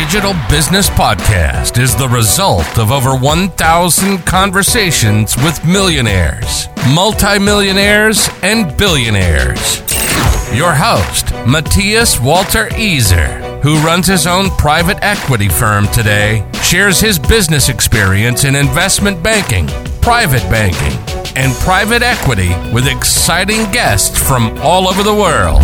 Digital Business Podcast is the result of over 1,000 conversations with millionaires, multimillionaires, and billionaires. Your host, Matthias Walter Easer, who runs his own private equity firm today, shares his business experience in investment banking, private banking, and private equity with exciting guests from all over the world.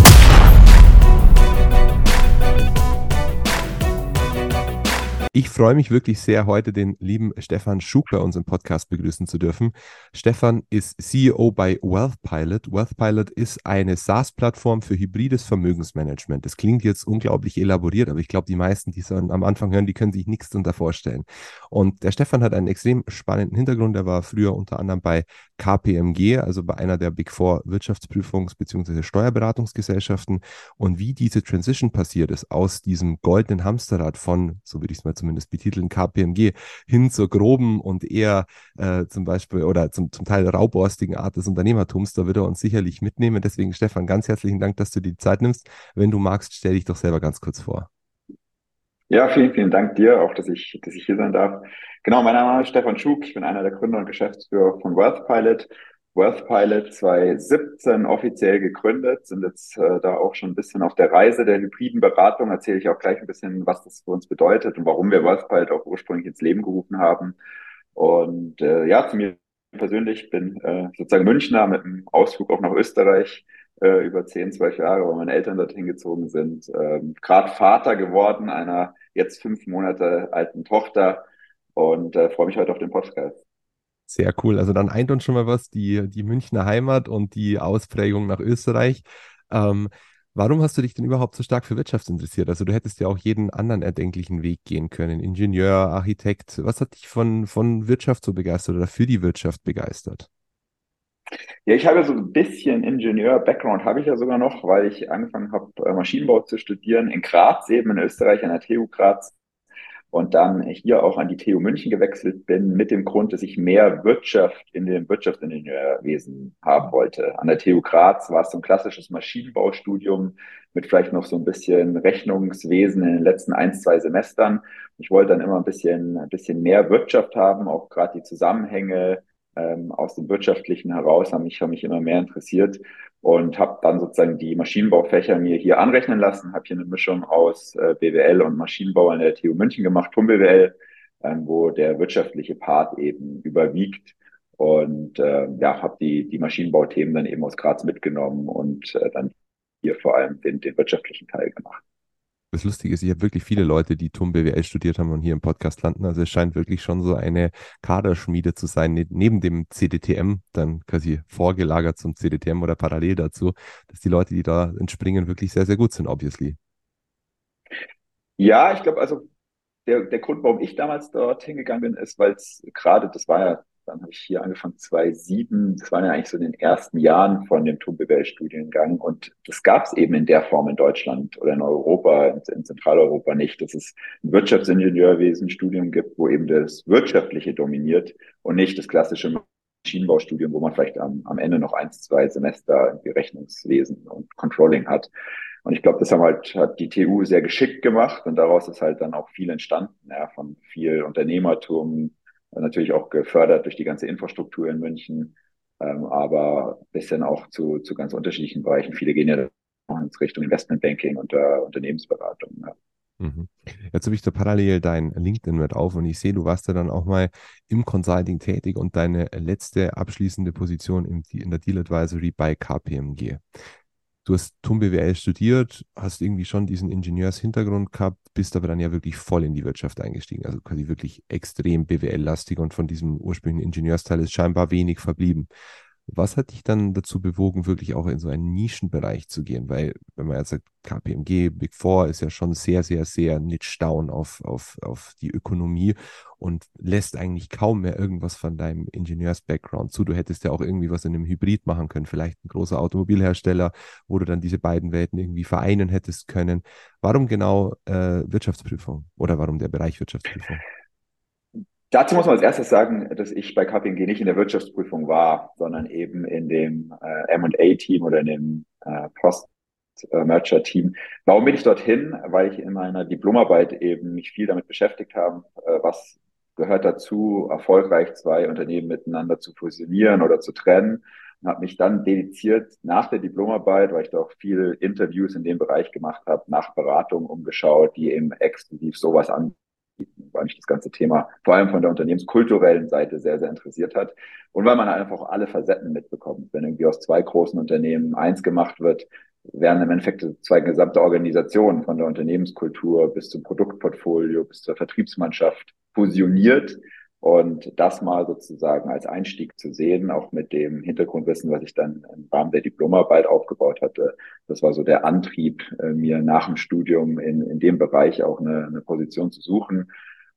Ich freue mich wirklich sehr, heute den lieben Stefan Schug bei uns im Podcast begrüßen zu dürfen. Stefan ist CEO bei WealthPilot. WealthPilot ist eine SaaS-Plattform für hybrides Vermögensmanagement. Das klingt jetzt unglaublich elaboriert, aber ich glaube, die meisten, die es am Anfang hören, die können sich nichts darunter vorstellen. Und der Stefan hat einen extrem spannenden Hintergrund. Er war früher unter anderem bei KPMG, also bei einer der Big Four Wirtschaftsprüfungs- bzw. Steuerberatungsgesellschaften. Und wie diese Transition passiert ist aus diesem goldenen Hamsterrad von, so würde ich es mal zumindest betiteln, KPMG hin zur groben und eher äh, zum Beispiel oder zum, zum Teil raubborstigen Art des Unternehmertums, da wird er uns sicherlich mitnehmen. Deswegen, Stefan, ganz herzlichen Dank, dass du dir die Zeit nimmst. Wenn du magst, stell dich doch selber ganz kurz vor. Ja, vielen, vielen Dank dir auch, dass ich, dass ich hier sein darf. Genau, mein Name ist Stefan Schug. Ich bin einer der Gründer und Geschäftsführer von WealthPilot. WealthPilot 2017 offiziell gegründet, sind jetzt äh, da auch schon ein bisschen auf der Reise der hybriden Beratung. Erzähle ich auch gleich ein bisschen, was das für uns bedeutet und warum wir WealthPilot auch ursprünglich ins Leben gerufen haben. Und äh, ja, zu mir persönlich bin äh, sozusagen Münchner mit einem Ausflug auch nach Österreich äh, über 10, 12 Jahre, wo meine Eltern dorthin gezogen sind. Ähm, Gerade Vater geworden einer jetzt fünf Monate alten Tochter und äh, freue mich heute auf den Podcast. Sehr cool. Also dann eint uns schon mal was, die, die Münchner Heimat und die Ausprägung nach Österreich. Ähm, warum hast du dich denn überhaupt so stark für Wirtschaft interessiert? Also du hättest ja auch jeden anderen erdenklichen Weg gehen können. Ingenieur, Architekt. Was hat dich von, von Wirtschaft so begeistert oder für die Wirtschaft begeistert? Ja, ich habe so ein bisschen Ingenieur-Background, habe ich ja sogar noch, weil ich angefangen habe, äh, Maschinenbau zu studieren in Graz, eben in Österreich, an der TU Graz. Und dann hier auch an die TU München gewechselt bin, mit dem Grund, dass ich mehr Wirtschaft in dem Wirtschaftsingenieurwesen haben wollte. An der TU Graz war es so ein klassisches Maschinenbaustudium mit vielleicht noch so ein bisschen Rechnungswesen in den letzten ein, zwei Semestern. Ich wollte dann immer ein bisschen, ein bisschen mehr Wirtschaft haben, auch gerade die Zusammenhänge, ähm, aus dem Wirtschaftlichen heraus haben mich, haben mich immer mehr interessiert und habe dann sozusagen die Maschinenbaufächer mir hier anrechnen lassen, habe hier eine Mischung aus äh, BWL und Maschinenbau an der TU München gemacht, TUM BWL, ähm, wo der wirtschaftliche Part eben überwiegt und äh, ja, habe die, die Maschinenbauthemen dann eben aus Graz mitgenommen und äh, dann hier vor allem den, den wirtschaftlichen Teil gemacht das Lustige ist, ich habe wirklich viele Leute, die TUM BWL studiert haben und hier im Podcast landen. Also es scheint wirklich schon so eine Kaderschmiede zu sein, ne, neben dem CDTM, dann quasi vorgelagert zum CDTM oder parallel dazu, dass die Leute, die da entspringen, wirklich sehr, sehr gut sind, obviously. Ja, ich glaube, also der, der Grund, warum ich damals dort hingegangen bin, ist, weil es gerade, das war ja dann habe ich hier angefangen 2007. Das waren ja eigentlich so in den ersten Jahren von dem TUM-BWL-Studiengang. Und das gab es eben in der Form in Deutschland oder in Europa, in, in Zentraleuropa nicht, dass es ein Wirtschaftsingenieurwesen-Studium gibt, wo eben das Wirtschaftliche dominiert und nicht das klassische Maschinenbaustudium, wo man vielleicht am, am Ende noch eins, zwei Semester irgendwie Rechnungswesen und Controlling hat. Und ich glaube, das haben halt, hat die TU sehr geschickt gemacht und daraus ist halt dann auch viel entstanden, ja, von viel Unternehmertum, natürlich auch gefördert durch die ganze Infrastruktur in München, ähm, aber bisschen auch zu, zu ganz unterschiedlichen Bereichen. Viele gehen ja in Richtung Investmentbanking und äh, Unternehmensberatung. Ja. Mhm. Jetzt habe ich da parallel dein LinkedIn mit auf und ich sehe, du warst ja dann auch mal im Consulting tätig und deine letzte abschließende Position in der Deal Advisory bei KPMG du hast TUM BWL studiert, hast irgendwie schon diesen Ingenieurshintergrund gehabt, bist aber dann ja wirklich voll in die Wirtschaft eingestiegen, also quasi wirklich extrem BWL-lastig und von diesem ursprünglichen Ingenieursteil ist scheinbar wenig verblieben. Was hat dich dann dazu bewogen, wirklich auch in so einen Nischenbereich zu gehen? Weil, wenn man jetzt sagt, KPMG, Big Four ist ja schon sehr, sehr, sehr niche down auf, auf, auf die Ökonomie und lässt eigentlich kaum mehr irgendwas von deinem Ingenieurs-Background zu. Du hättest ja auch irgendwie was in einem Hybrid machen können, vielleicht ein großer Automobilhersteller, wo du dann diese beiden Welten irgendwie vereinen hättest können. Warum genau äh, Wirtschaftsprüfung oder warum der Bereich Wirtschaftsprüfung? Dazu muss man als erstes sagen, dass ich bei KPMG nicht in der Wirtschaftsprüfung war, sondern eben in dem äh, M&A-Team oder in dem äh, Post Post-Merger-Team. Warum bin ich dorthin? Weil ich in meiner Diplomarbeit eben mich viel damit beschäftigt habe, äh, was gehört dazu, erfolgreich zwei Unternehmen miteinander zu fusionieren oder zu trennen und habe mich dann dediziert nach der Diplomarbeit, weil ich da auch viele Interviews in dem Bereich gemacht habe, nach Beratungen umgeschaut, die eben exklusiv sowas anbieten, weil mich das ganze Thema vor allem von der unternehmenskulturellen Seite sehr, sehr interessiert hat und weil man einfach alle Facetten mitbekommt. Wenn irgendwie aus zwei großen Unternehmen eins gemacht wird, werden im Endeffekt zwei gesamte Organisationen von der Unternehmenskultur bis zum Produktportfolio, bis zur Vertriebsmannschaft fusioniert und das mal sozusagen als Einstieg zu sehen, auch mit dem Hintergrundwissen, was ich dann im Rahmen der Diplomarbeit aufgebaut hatte, das war so der Antrieb, äh, mir nach dem Studium in, in dem Bereich auch eine, eine Position zu suchen.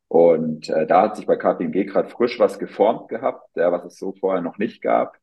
Und äh, da hat sich bei KPMG gerade frisch was geformt gehabt, ja, was es so vorher noch nicht gab.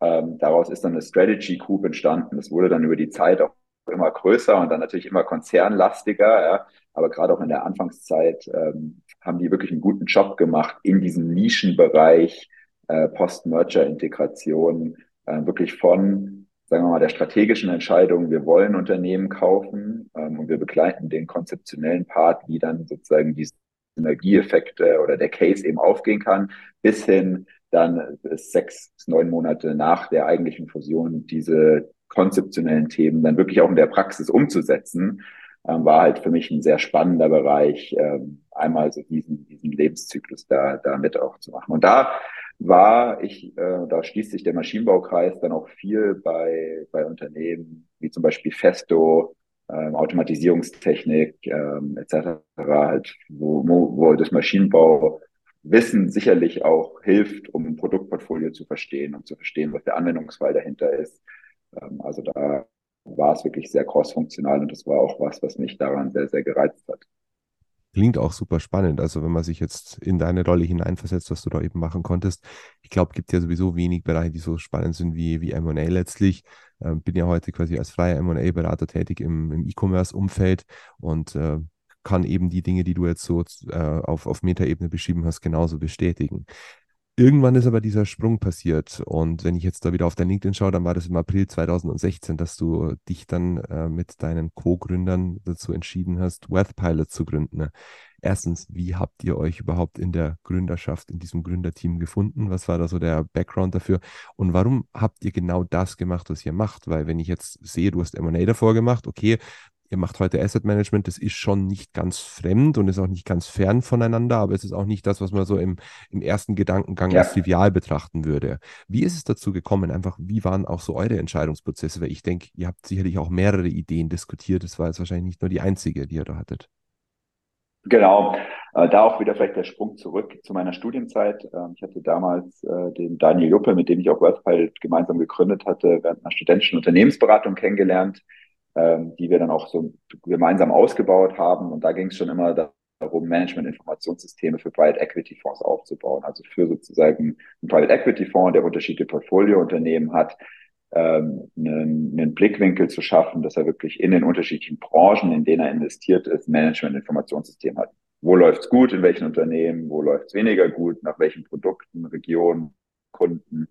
Ähm, daraus ist dann eine Strategy Group entstanden. Das wurde dann über die Zeit auch immer größer und dann natürlich immer konzernlastiger. Ja. Aber gerade auch in der Anfangszeit ähm, haben die wirklich einen guten Job gemacht in diesem Nischenbereich äh, Post-Merger-Integration, äh, wirklich von, sagen wir mal, der strategischen Entscheidung, wir wollen Unternehmen kaufen ähm, und wir begleiten den konzeptionellen Part, wie dann sozusagen die Synergieeffekte oder der Case eben aufgehen kann, bis hin dann sechs neun Monate nach der eigentlichen Fusion diese konzeptionellen Themen dann wirklich auch in der Praxis umzusetzen ähm, war halt für mich ein sehr spannender Bereich, ähm, einmal so diesen, diesen Lebenszyklus da, da mit auch zu machen. Und da war ich, äh, da schließt sich der Maschinenbaukreis dann auch viel bei, bei Unternehmen wie zum Beispiel Festo, ähm, Automatisierungstechnik ähm, etc., halt, wo, wo, das Maschinenbauwissen sicherlich auch hilft, um ein Produktportfolio zu verstehen und zu verstehen, was der Anwendungsfall dahinter ist. Ähm, also da war es wirklich sehr crossfunktional und das war auch was, was mich daran sehr, sehr gereizt hat. Klingt auch super spannend. Also wenn man sich jetzt in deine Rolle hineinversetzt, was du da eben machen konntest. Ich glaube, es gibt ja sowieso wenig Bereiche, die so spannend sind wie, wie M&A letztlich. Ähm, bin ja heute quasi als freier M&A-Berater tätig im, im E-Commerce-Umfeld und äh, kann eben die Dinge, die du jetzt so äh, auf, auf Metaebene beschrieben hast, genauso bestätigen. Irgendwann ist aber dieser Sprung passiert. Und wenn ich jetzt da wieder auf dein LinkedIn schaue, dann war das im April 2016, dass du dich dann äh, mit deinen Co-Gründern dazu entschieden hast, Wealth zu gründen. Erstens, wie habt ihr euch überhaupt in der Gründerschaft, in diesem Gründerteam gefunden? Was war da so der Background dafür? Und warum habt ihr genau das gemacht, was ihr macht? Weil wenn ich jetzt sehe, du hast M&A davor gemacht, okay, ihr macht heute Asset Management, das ist schon nicht ganz fremd und ist auch nicht ganz fern voneinander, aber es ist auch nicht das, was man so im, im ersten Gedankengang ja. als trivial betrachten würde. Wie ist es dazu gekommen? Einfach, wie waren auch so eure Entscheidungsprozesse? Weil ich denke, ihr habt sicherlich auch mehrere Ideen diskutiert. Das war jetzt wahrscheinlich nicht nur die einzige, die ihr da hattet. Genau, äh, da auch wieder vielleicht der Sprung zurück zu meiner Studienzeit. Äh, ich hatte damals äh, den Daniel Juppe, mit dem ich auch WealthPilot gemeinsam gegründet hatte, während einer studentischen Unternehmensberatung kennengelernt ähm, die wir dann auch so gemeinsam ausgebaut haben. Und da ging es schon immer darum, Management-Informationssysteme für Private Equity Fonds aufzubauen. Also für sozusagen einen Private Equity Fonds, der unterschiedliche Portfoliounternehmen hat, ähm, einen, einen Blickwinkel zu schaffen, dass er wirklich in den unterschiedlichen Branchen, in denen er investiert ist, Management-Informationssystem hat. Wo läuft's gut, in welchen Unternehmen, wo läuft's weniger gut, nach welchen Produkten, Regionen, Kunden,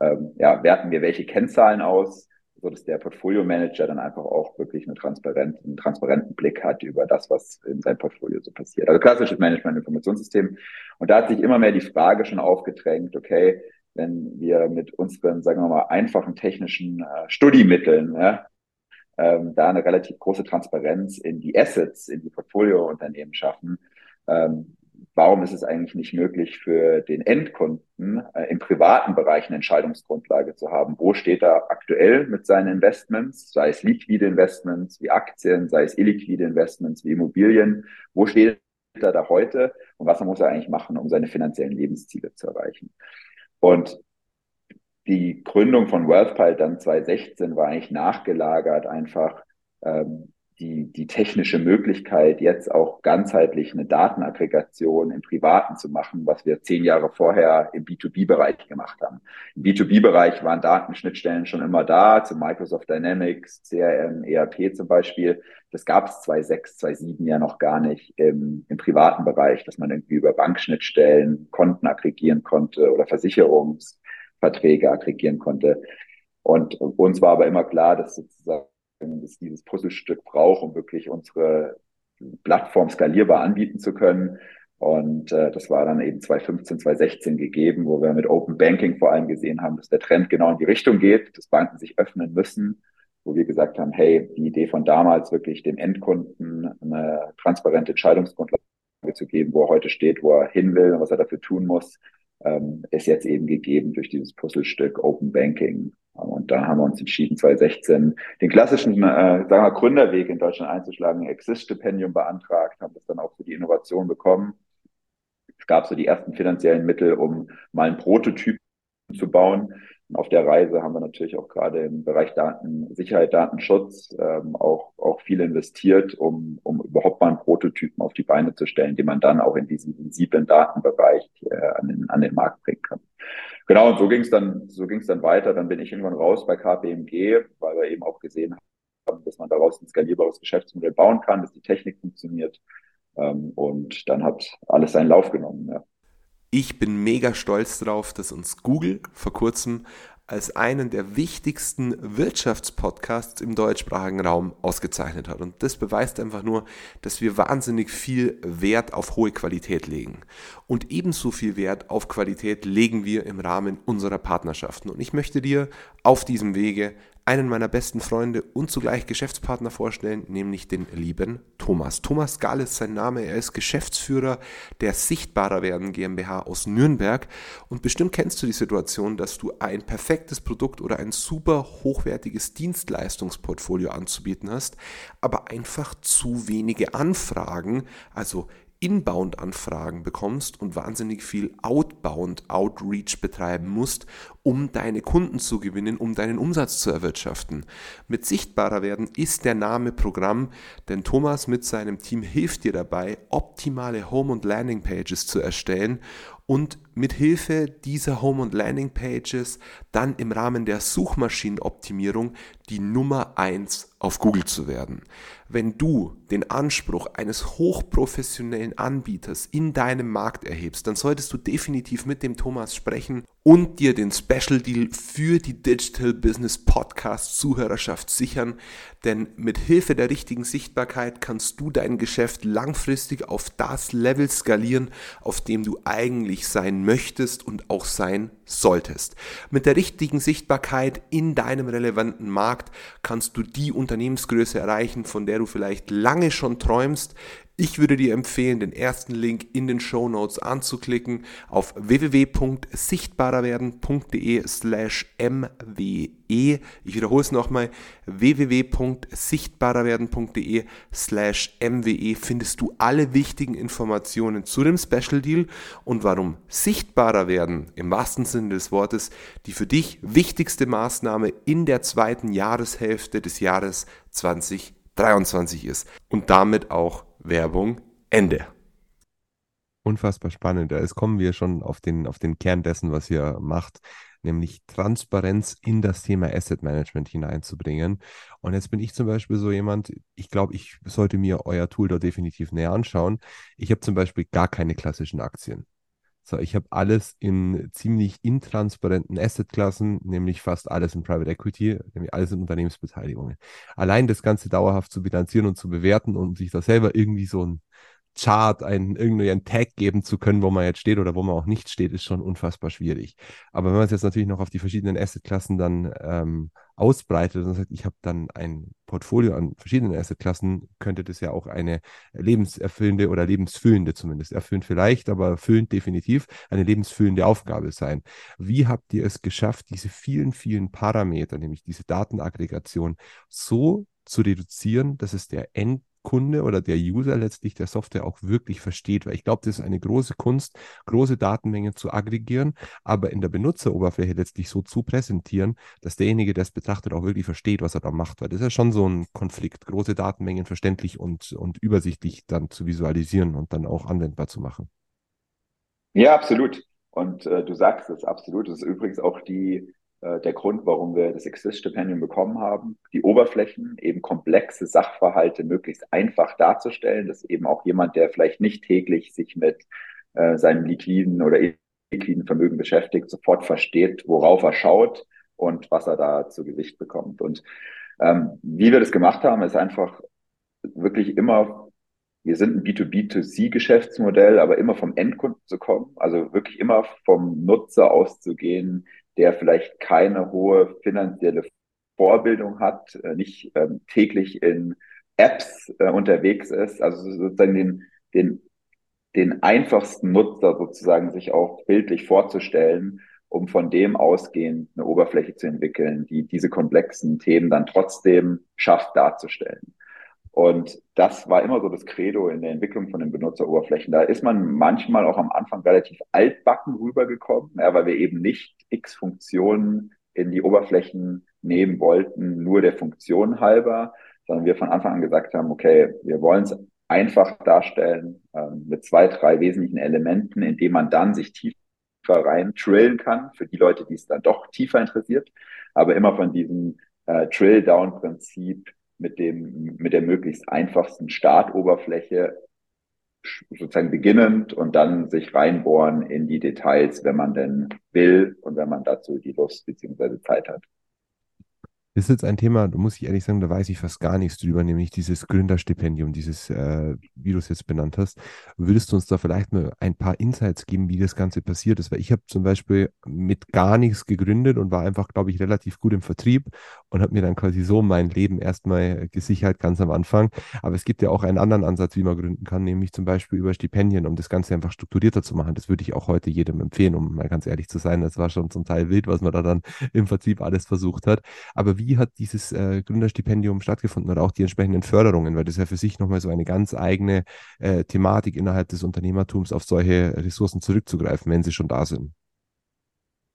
ähm, ja, werten wir welche Kennzahlen aus, so dass der Portfolio Manager dann einfach auch wirklich eine transparent, einen transparenten Blick hat über das, was in seinem Portfolio so passiert. Also klassisches Management-Informationssystem. Und da hat sich immer mehr die Frage schon aufgedrängt, okay, wenn wir mit unseren, sagen wir mal, einfachen technischen äh, Studiemitteln ja, ähm, da eine relativ große Transparenz in die Assets, in die Portfoliounternehmen schaffen, ähm, warum ist es eigentlich nicht möglich für den Endkunden äh, im privaten Bereich eine Entscheidungsgrundlage zu haben? Wo steht er aktuell mit seinen Investments, sei es liquide Investments wie Aktien, sei es illiquide Investments wie Immobilien? Wo steht er da heute und was muss er eigentlich machen, um seine finanziellen Lebensziele zu erreichen? Und die Gründung von WealthPile dann 2016 war eigentlich nachgelagert einfach ähm, die, die technische Möglichkeit, jetzt auch ganzheitlich eine Datenaggregation im Privaten zu machen, was wir zehn Jahre vorher im B2B-Bereich gemacht haben. Im B2B-Bereich waren Datenschnittstellen schon immer da, zu Microsoft Dynamics, CRM, ERP zum Beispiel. Das gab es 2006, 2007 ja noch gar nicht im, im privaten Bereich, dass man irgendwie über Bankschnittstellen Konten aggregieren konnte oder Versicherungsverträge aggregieren konnte. Und uns war aber immer klar, dass sozusagen das dieses Puzzlestück braucht, um wirklich unsere Plattform skalierbar anbieten zu können. Und äh, das war dann eben 2015, 2016 gegeben, wo wir mit Open Banking vor allem gesehen haben, dass der Trend genau in die Richtung geht, dass Banken sich öffnen müssen, wo wir gesagt haben, hey, die Idee von damals wirklich dem Endkunden eine transparente Entscheidungsgrundlage zu geben, wo er heute steht, wo er hin will und was er dafür tun muss, ähm, ist jetzt eben gegeben durch dieses Puzzlestück Open Banking. Und da haben wir uns entschieden, 2016 den klassischen, äh, sagen wir, Gründerweg in Deutschland einzuschlagen, Exist-Stipendium beantragt, haben das dann auch für die Innovation bekommen es gab so die ersten finanziellen Mittel, um mal einen Prototyp zu bauen. Und auf der Reise haben wir natürlich auch gerade im Bereich Datensicherheit, Datenschutz ähm, auch, auch viel investiert, um, um überhaupt mal einen Prototypen auf die Beine zu stellen, den man dann auch in diesem sensiblen Datenbereich äh, an, den, an den Markt bringen kann. Genau, und so ging es dann, so dann weiter. Dann bin ich irgendwann raus bei KPMG, weil wir eben auch gesehen haben, dass man daraus ein skalierbares Geschäftsmodell bauen kann, dass die Technik funktioniert. Ähm, und dann hat alles seinen Lauf genommen. Ja. Ich bin mega stolz darauf, dass uns Google vor kurzem als einen der wichtigsten Wirtschaftspodcasts im deutschsprachigen Raum ausgezeichnet hat. Und das beweist einfach nur, dass wir wahnsinnig viel Wert auf hohe Qualität legen. Und ebenso viel Wert auf Qualität legen wir im Rahmen unserer Partnerschaften. Und ich möchte dir auf diesem Wege einen meiner besten Freunde und zugleich Geschäftspartner vorstellen, nämlich den lieben Thomas. Thomas Gahl ist sein Name, er ist Geschäftsführer der Sichtbarer werden GmbH aus Nürnberg und bestimmt kennst du die Situation, dass du ein perfektes Produkt oder ein super hochwertiges Dienstleistungsportfolio anzubieten hast, aber einfach zu wenige Anfragen, also Inbound-Anfragen bekommst und wahnsinnig viel Outbound-Outreach betreiben musst, um deine Kunden zu gewinnen, um deinen Umsatz zu erwirtschaften. Mit sichtbarer werden ist der Name Programm, denn Thomas mit seinem Team hilft dir dabei, optimale Home- und Landing-Pages zu erstellen und mit Hilfe dieser Home- und Landing-Pages dann im Rahmen der Suchmaschinenoptimierung die Nummer eins auf Google zu werden. Wenn du den Anspruch eines hochprofessionellen Anbieters in deinem Markt erhebst, dann solltest du definitiv mit dem Thomas sprechen und dir den Special Deal für die Digital Business Podcast Zuhörerschaft sichern, denn mit Hilfe der richtigen Sichtbarkeit kannst du dein Geschäft langfristig auf das Level skalieren, auf dem du eigentlich sein möchtest und auch sein solltest. Mit der richtigen Sichtbarkeit in deinem relevanten Markt kannst du die Unternehmensgröße erreichen, von der du vielleicht lange schon träumst. Ich würde dir empfehlen, den ersten Link in den Show Notes anzuklicken auf www.sichtbarerwerden.de slash mwe. Ich wiederhole es nochmal, www.sichtbarerwerden.de slash mwe findest du alle wichtigen Informationen zu dem Special Deal und warum sichtbarer werden im wahrsten Sinne des Wortes die für dich wichtigste Maßnahme in der zweiten Jahreshälfte des Jahres 2023 ist und damit auch Werbung Ende. Unfassbar spannend. Jetzt kommen wir schon auf den, auf den Kern dessen, was ihr macht, nämlich Transparenz in das Thema Asset Management hineinzubringen. Und jetzt bin ich zum Beispiel so jemand, ich glaube, ich sollte mir euer Tool da definitiv näher anschauen. Ich habe zum Beispiel gar keine klassischen Aktien. So, ich habe alles in ziemlich intransparenten Assetklassen, nämlich fast alles in Private Equity, nämlich alles in Unternehmensbeteiligungen. Allein das Ganze dauerhaft zu bilanzieren und zu bewerten und sich da selber irgendwie so ein Chart, einen, irgendwie einen Tag geben zu können, wo man jetzt steht oder wo man auch nicht steht, ist schon unfassbar schwierig. Aber wenn man es jetzt natürlich noch auf die verschiedenen Assetklassen dann ähm, ausbreitet und sagt, ich habe dann ein Portfolio an verschiedenen Assetklassen, könnte das ja auch eine lebenserfüllende oder lebensfüllende zumindest, erfüllend vielleicht, aber füllend definitiv, eine lebensfüllende Aufgabe sein. Wie habt ihr es geschafft, diese vielen, vielen Parameter, nämlich diese Datenaggregation, so zu reduzieren, dass es der End Kunde oder der User letztlich der Software auch wirklich versteht. Weil ich glaube, das ist eine große Kunst, große Datenmengen zu aggregieren, aber in der Benutzeroberfläche letztlich so zu präsentieren, dass derjenige, der es betrachtet, auch wirklich versteht, was er da macht. Weil das ist ja schon so ein Konflikt, große Datenmengen verständlich und, und übersichtlich dann zu visualisieren und dann auch anwendbar zu machen. Ja, absolut. Und äh, du sagst es absolut. Das ist übrigens auch die der Grund, warum wir das Exist-Stipendium bekommen haben, die Oberflächen, eben komplexe Sachverhalte möglichst einfach darzustellen, dass eben auch jemand, der vielleicht nicht täglich sich mit äh, seinem liquiden oder liquiden Vermögen beschäftigt, sofort versteht, worauf er schaut und was er da zu Gesicht bekommt. Und Ähm, wie wir das gemacht haben, ist einfach wirklich immer, wir sind ein B2B2C-Geschäftsmodell, aber immer vom Endkunden zu kommen, also wirklich immer vom Nutzer auszugehen, der vielleicht keine hohe finanzielle Vorbildung hat, äh, nicht ähm, täglich in Apps äh, unterwegs ist, also sozusagen den, den, den einfachsten Nutzer sozusagen sich auch bildlich vorzustellen, um von dem ausgehend eine Oberfläche zu entwickeln, die diese komplexen Themen dann trotzdem schafft darzustellen. Und das war immer so das Credo in der Entwicklung von den Benutzeroberflächen. Da ist man manchmal auch am Anfang relativ altbacken rübergekommen, ja, weil wir eben nicht x Funktionen in die Oberflächen nehmen wollten, nur der Funktion halber, sondern wir von Anfang an gesagt haben, okay, wir wollen es einfach darstellen ähm, mit zwei, drei wesentlichen Elementen, indem man dann sich tiefer rein trillen kann, für die Leute, die es dann doch tiefer interessiert, aber immer von diesem äh, Drill-Down-Prinzip mit dem, mit der möglichst einfachsten Startoberfläche sozusagen beginnend und dann sich reinbohren in die Details, wenn man denn will und wenn man dazu die Lust beziehungsweise Zeit hat. Das ist jetzt ein Thema, da muss ich ehrlich sagen, da weiß ich fast gar nichts drüber, nämlich dieses Gründerstipendium, dieses, äh, wie du es jetzt benannt hast. Würdest du uns da vielleicht mal ein paar Insights geben, wie das Ganze passiert ist? Weil ich habe zum Beispiel mit gar nichts gegründet und war einfach, glaube ich, relativ gut im Vertrieb und habe mir dann quasi so mein Leben erstmal gesichert, ganz am Anfang. Aber es gibt ja auch einen anderen Ansatz, wie man gründen kann, nämlich zum Beispiel über Stipendien, um das Ganze einfach strukturierter zu machen. Das würde ich auch heute jedem empfehlen, um mal ganz ehrlich zu sein. Das war schon zum Teil wild, was man da dann im Vertrieb alles versucht hat. Aber wie hat dieses äh, Gründerstipendium stattgefunden oder auch die entsprechenden Förderungen, weil das ja für sich nochmal so eine ganz eigene äh, Thematik innerhalb des Unternehmertums auf solche Ressourcen zurückzugreifen, wenn sie schon da sind.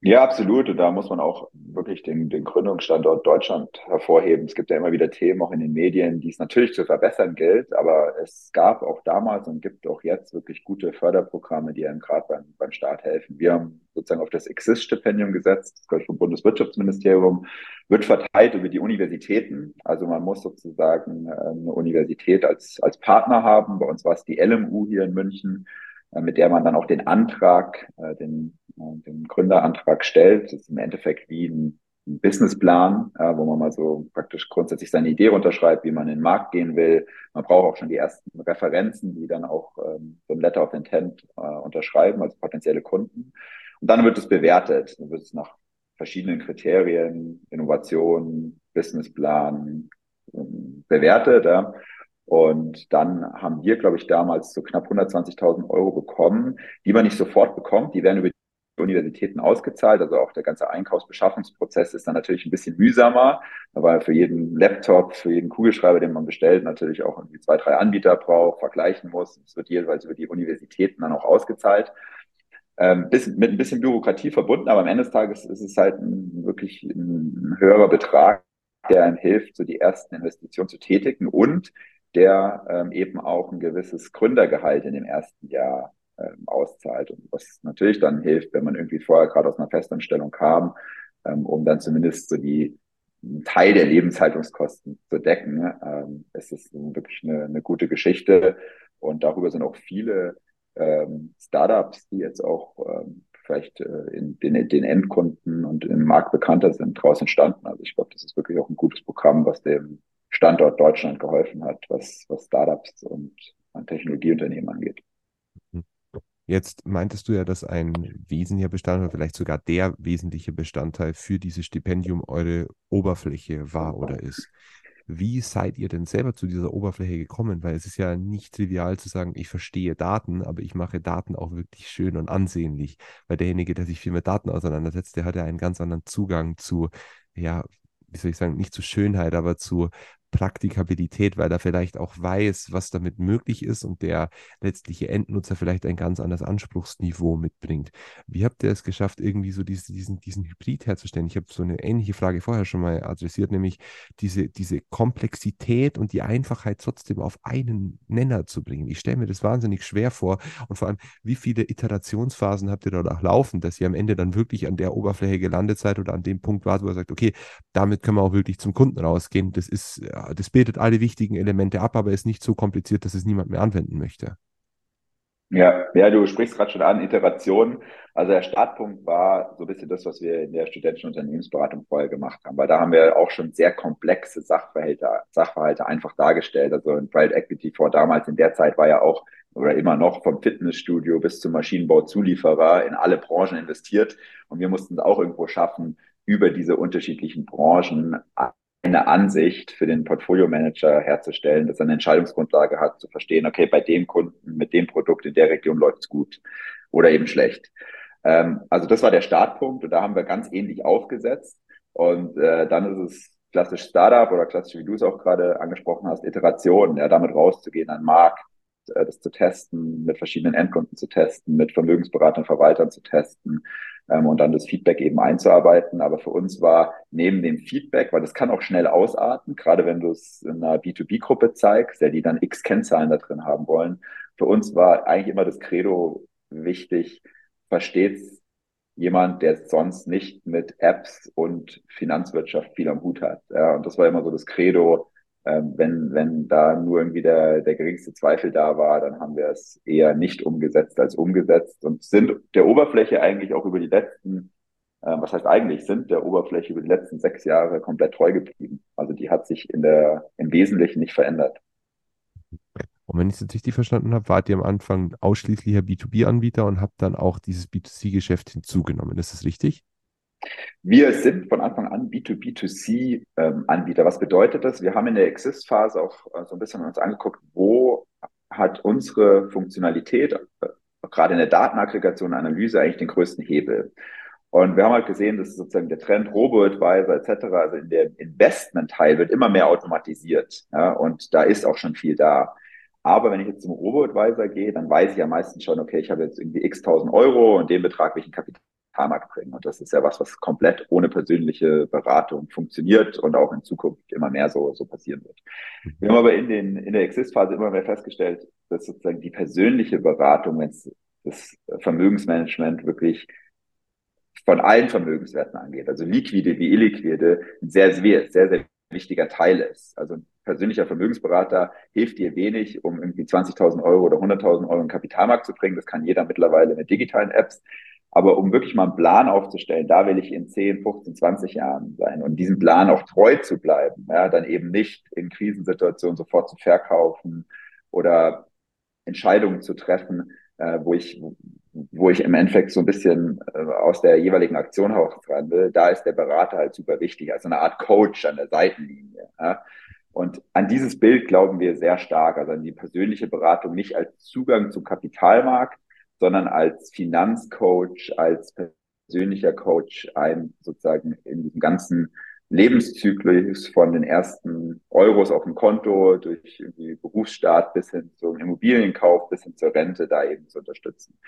Ja, absolut. Und da muss man auch wirklich den, den Gründungsstandort Deutschland hervorheben. Es gibt ja immer wieder Themen auch in den Medien, die es natürlich zu verbessern gilt, aber es gab auch damals und gibt auch jetzt wirklich gute Förderprogramme, die einem gerade beim, beim Start helfen. Wir haben sozusagen auf das Exist-Stipendium gesetzt, das vom Bundeswirtschaftsministerium, wird verteilt über die Universitäten. Also man muss sozusagen äh, eine Universität als, als Partner haben. Bei uns war es die LMU hier in München äh, mit der man dann auch den Antrag, äh, den, den Gründerantrag stellt. Das ist im Endeffekt wie ein, ein Businessplan, wo man mal so praktisch grundsätzlich seine Idee runterschreibt, wie man in den Markt gehen will. Man braucht auch schon die ersten Referenzen, die dann auch ähm, so ein Letter of Intent unterschreiben, also potenzielle Kunden. Und dann wird es bewertet. Dann wird es nach verschiedenen Kriterien, Innovation, Businessplan ähm, bewertet. Ja. Und dann haben wir, glaube ich, damals so knapp 120.000 Euro bekommen, die man nicht sofort bekommt. Die werden über Universitäten ausgezahlt. Also auch der ganze Einkaufsbeschaffungsprozess ist dann natürlich ein bisschen mühsamer, weil für jeden Laptop, für jeden Kugelschreiber, den man bestellt, natürlich auch irgendwie zwei, drei Anbieter braucht, vergleichen muss. Es wird jeweils über die Universitäten dann auch ausgezahlt. Ähm, bis, mit ein bisschen Bürokratie verbunden, aber am Ende des Tages ist es halt ein, wirklich ein höherer Betrag, der einem hilft, so die ersten Investitionen zu tätigen und der ähm, eben auch ein gewisses Gründergehalt in dem ersten Jahr ähm, auszahlt. Und was natürlich dann hilft, wenn man irgendwie vorher gerade aus einer Festanstellung kam, ähm, um dann zumindest so die Teil der Lebenshaltungskosten zu decken. Ne? Ähm, es ist wirklich eine, eine gute Geschichte und darüber sind auch viele ähm, Startups, die jetzt auch ähm, vielleicht äh, in den, den Endkunden und im Markt bekannter sind, draußen entstanden. Also ich glaube, das ist wirklich auch ein gutes Programm, was dem Standort Deutschland geholfen hat, was, was Startups und Technologieunternehmen angeht. Jetzt meintest du ja, dass ein wesentlicher Bestandteil, vielleicht sogar der wesentliche Bestandteil für dieses Stipendium eure Oberfläche war oder ist. Wie seid ihr denn selber zu dieser Oberfläche gekommen? Weil es ist ja nicht trivial zu sagen, ich verstehe Daten, aber ich mache Daten auch wirklich schön und ansehnlich. Weil derjenige, der sich viel mit Daten auseinandersetzt, der hat ja einen ganz anderen Zugang zu, ja, wie soll ich sagen, nicht zu Schönheit, aber zu Praktikabilität, weil er vielleicht auch weiß, was damit möglich ist und der letztliche Endnutzer vielleicht ein ganz anderes Anspruchsniveau mitbringt. Wie habt ihr es geschafft, irgendwie so diese, diesen, diesen Hybrid herzustellen? Ich habe so eine ähnliche Frage vorher schon mal adressiert, nämlich diese, diese Komplexität und die Einfachheit trotzdem auf einen Nenner zu bringen. Ich stelle mir das wahnsinnig schwer vor und vor allem, wie viele Iterationsphasen habt ihr da auch laufen, dass ihr am Ende dann wirklich an der Oberfläche gelandet seid oder an dem Punkt wart, wo ihr sagt, okay, damit können wir auch wirklich zum Kunden rausgehen. Das ist das bildet alle wichtigen Elemente ab, aber ist nicht so kompliziert, dass es niemand mehr anwenden möchte. Ja, ja, du sprichst gerade schon an, Iteration. Also der Startpunkt war so ein bisschen das, was wir in der studentischen Unternehmensberatung vorher gemacht haben, weil da haben wir auch schon sehr komplexe Sachverhalte, Sachverhalte einfach dargestellt. Also ein Private Equity vor damals in der Zeit war ja auch oder immer noch vom Fitnessstudio bis zum Maschinenbauzulieferer in alle Branchen investiert. Und wir mussten es auch irgendwo schaffen, über diese unterschiedlichen Branchen eine Ansicht für den Portfolio-Manager herzustellen, dass er eine Entscheidungsgrundlage hat, zu verstehen, okay, bei dem Kunden mit dem Produkt in der Region läuft es gut oder eben schlecht. Ähm, also das war der Startpunkt und da haben wir ganz ähnlich aufgesetzt. Und äh, dann ist es klassisch Startup oder klassisch, wie du es auch gerade angesprochen hast, Iteration, ja, damit rauszugehen an Markt, äh, das zu testen, mit verschiedenen Endkunden zu testen, mit Vermögensberatern, Verwaltern zu testen, und dann das Feedback eben einzuarbeiten. Aber für uns war neben dem Feedback, weil das kann auch schnell ausarten, gerade wenn du es in einer B2B-Gruppe zeigst, der die dann x Kennzahlen da drin haben wollen. Für uns war eigentlich immer das Credo wichtig, versteht jemand, der sonst nicht mit Apps und Finanzwirtschaft viel am Hut hat. Ja, und das war immer so das Credo, ähm, wenn, wenn da nur irgendwie der, der geringste Zweifel da war, dann haben wir es eher nicht umgesetzt als umgesetzt und sind der Oberfläche eigentlich auch über die letzten, äh, was heißt eigentlich, sind der Oberfläche über die letzten sechs Jahre komplett treu geblieben. Also die hat sich in der, im Wesentlichen nicht verändert. Und wenn ich es jetzt richtig verstanden habe, wart ihr am Anfang ausschließlicher B2B-Anbieter und habt dann auch dieses B2C-Geschäft hinzugenommen. Ist das richtig? Wir sind von Anfang an B2B2C-Anbieter. Ähm, Was bedeutet das? Wir haben in der Exist-Phase auch äh, so ein bisschen uns angeguckt, wo hat unsere Funktionalität, äh, gerade in der Datenaggregation und Analyse, eigentlich den größten Hebel. Und wir haben halt gesehen, dass sozusagen der Trend Robo-Advisor etc., also in der Investment-Teil wird immer mehr automatisiert. Ja, und da ist auch schon viel da. Aber wenn ich jetzt zum Robo-Advisor gehe, dann weiß ich ja meistens schon, okay, ich habe jetzt irgendwie x tausend Euro und den Betrag in Kapital Kapitalmarkt bringen. Und das ist ja was, was komplett ohne persönliche Beratung funktioniert und auch in Zukunft immer mehr so, so passieren wird. Wir haben aber in, den, in der Exist-Phase immer mehr festgestellt, dass sozusagen die persönliche Beratung, wenn es das Vermögensmanagement wirklich von allen Vermögenswerten angeht, also liquide wie illiquide, ein sehr, sehr, sehr, sehr wichtiger Teil ist. Also ein persönlicher Vermögensberater hilft dir wenig, um irgendwie 20.000 Euro oder 100.000 Euro in den Kapitalmarkt zu bringen. Das kann jeder mittlerweile mit digitalen Apps. Aber um wirklich mal einen Plan aufzustellen, da will ich in 10, 15, 20 Jahren sein und diesem Plan auch treu zu bleiben, ja, dann eben nicht in Krisensituationen sofort zu verkaufen oder Entscheidungen zu treffen, äh, wo ich, wo ich im Endeffekt so ein bisschen äh, aus der jeweiligen Aktion will, da ist der Berater halt super wichtig, also eine Art Coach an der Seitenlinie. Ja. Und an dieses Bild glauben wir sehr stark, also an die persönliche Beratung nicht als Zugang zum Kapitalmarkt, sondern als Finanzcoach, als persönlicher Coach ein sozusagen in diesem ganzen Lebenszyklus von den ersten Euros auf dem Konto durch irgendwie Berufsstart bis hin zum Immobilienkauf, bis hin zur Rente da eben zu unterstützen.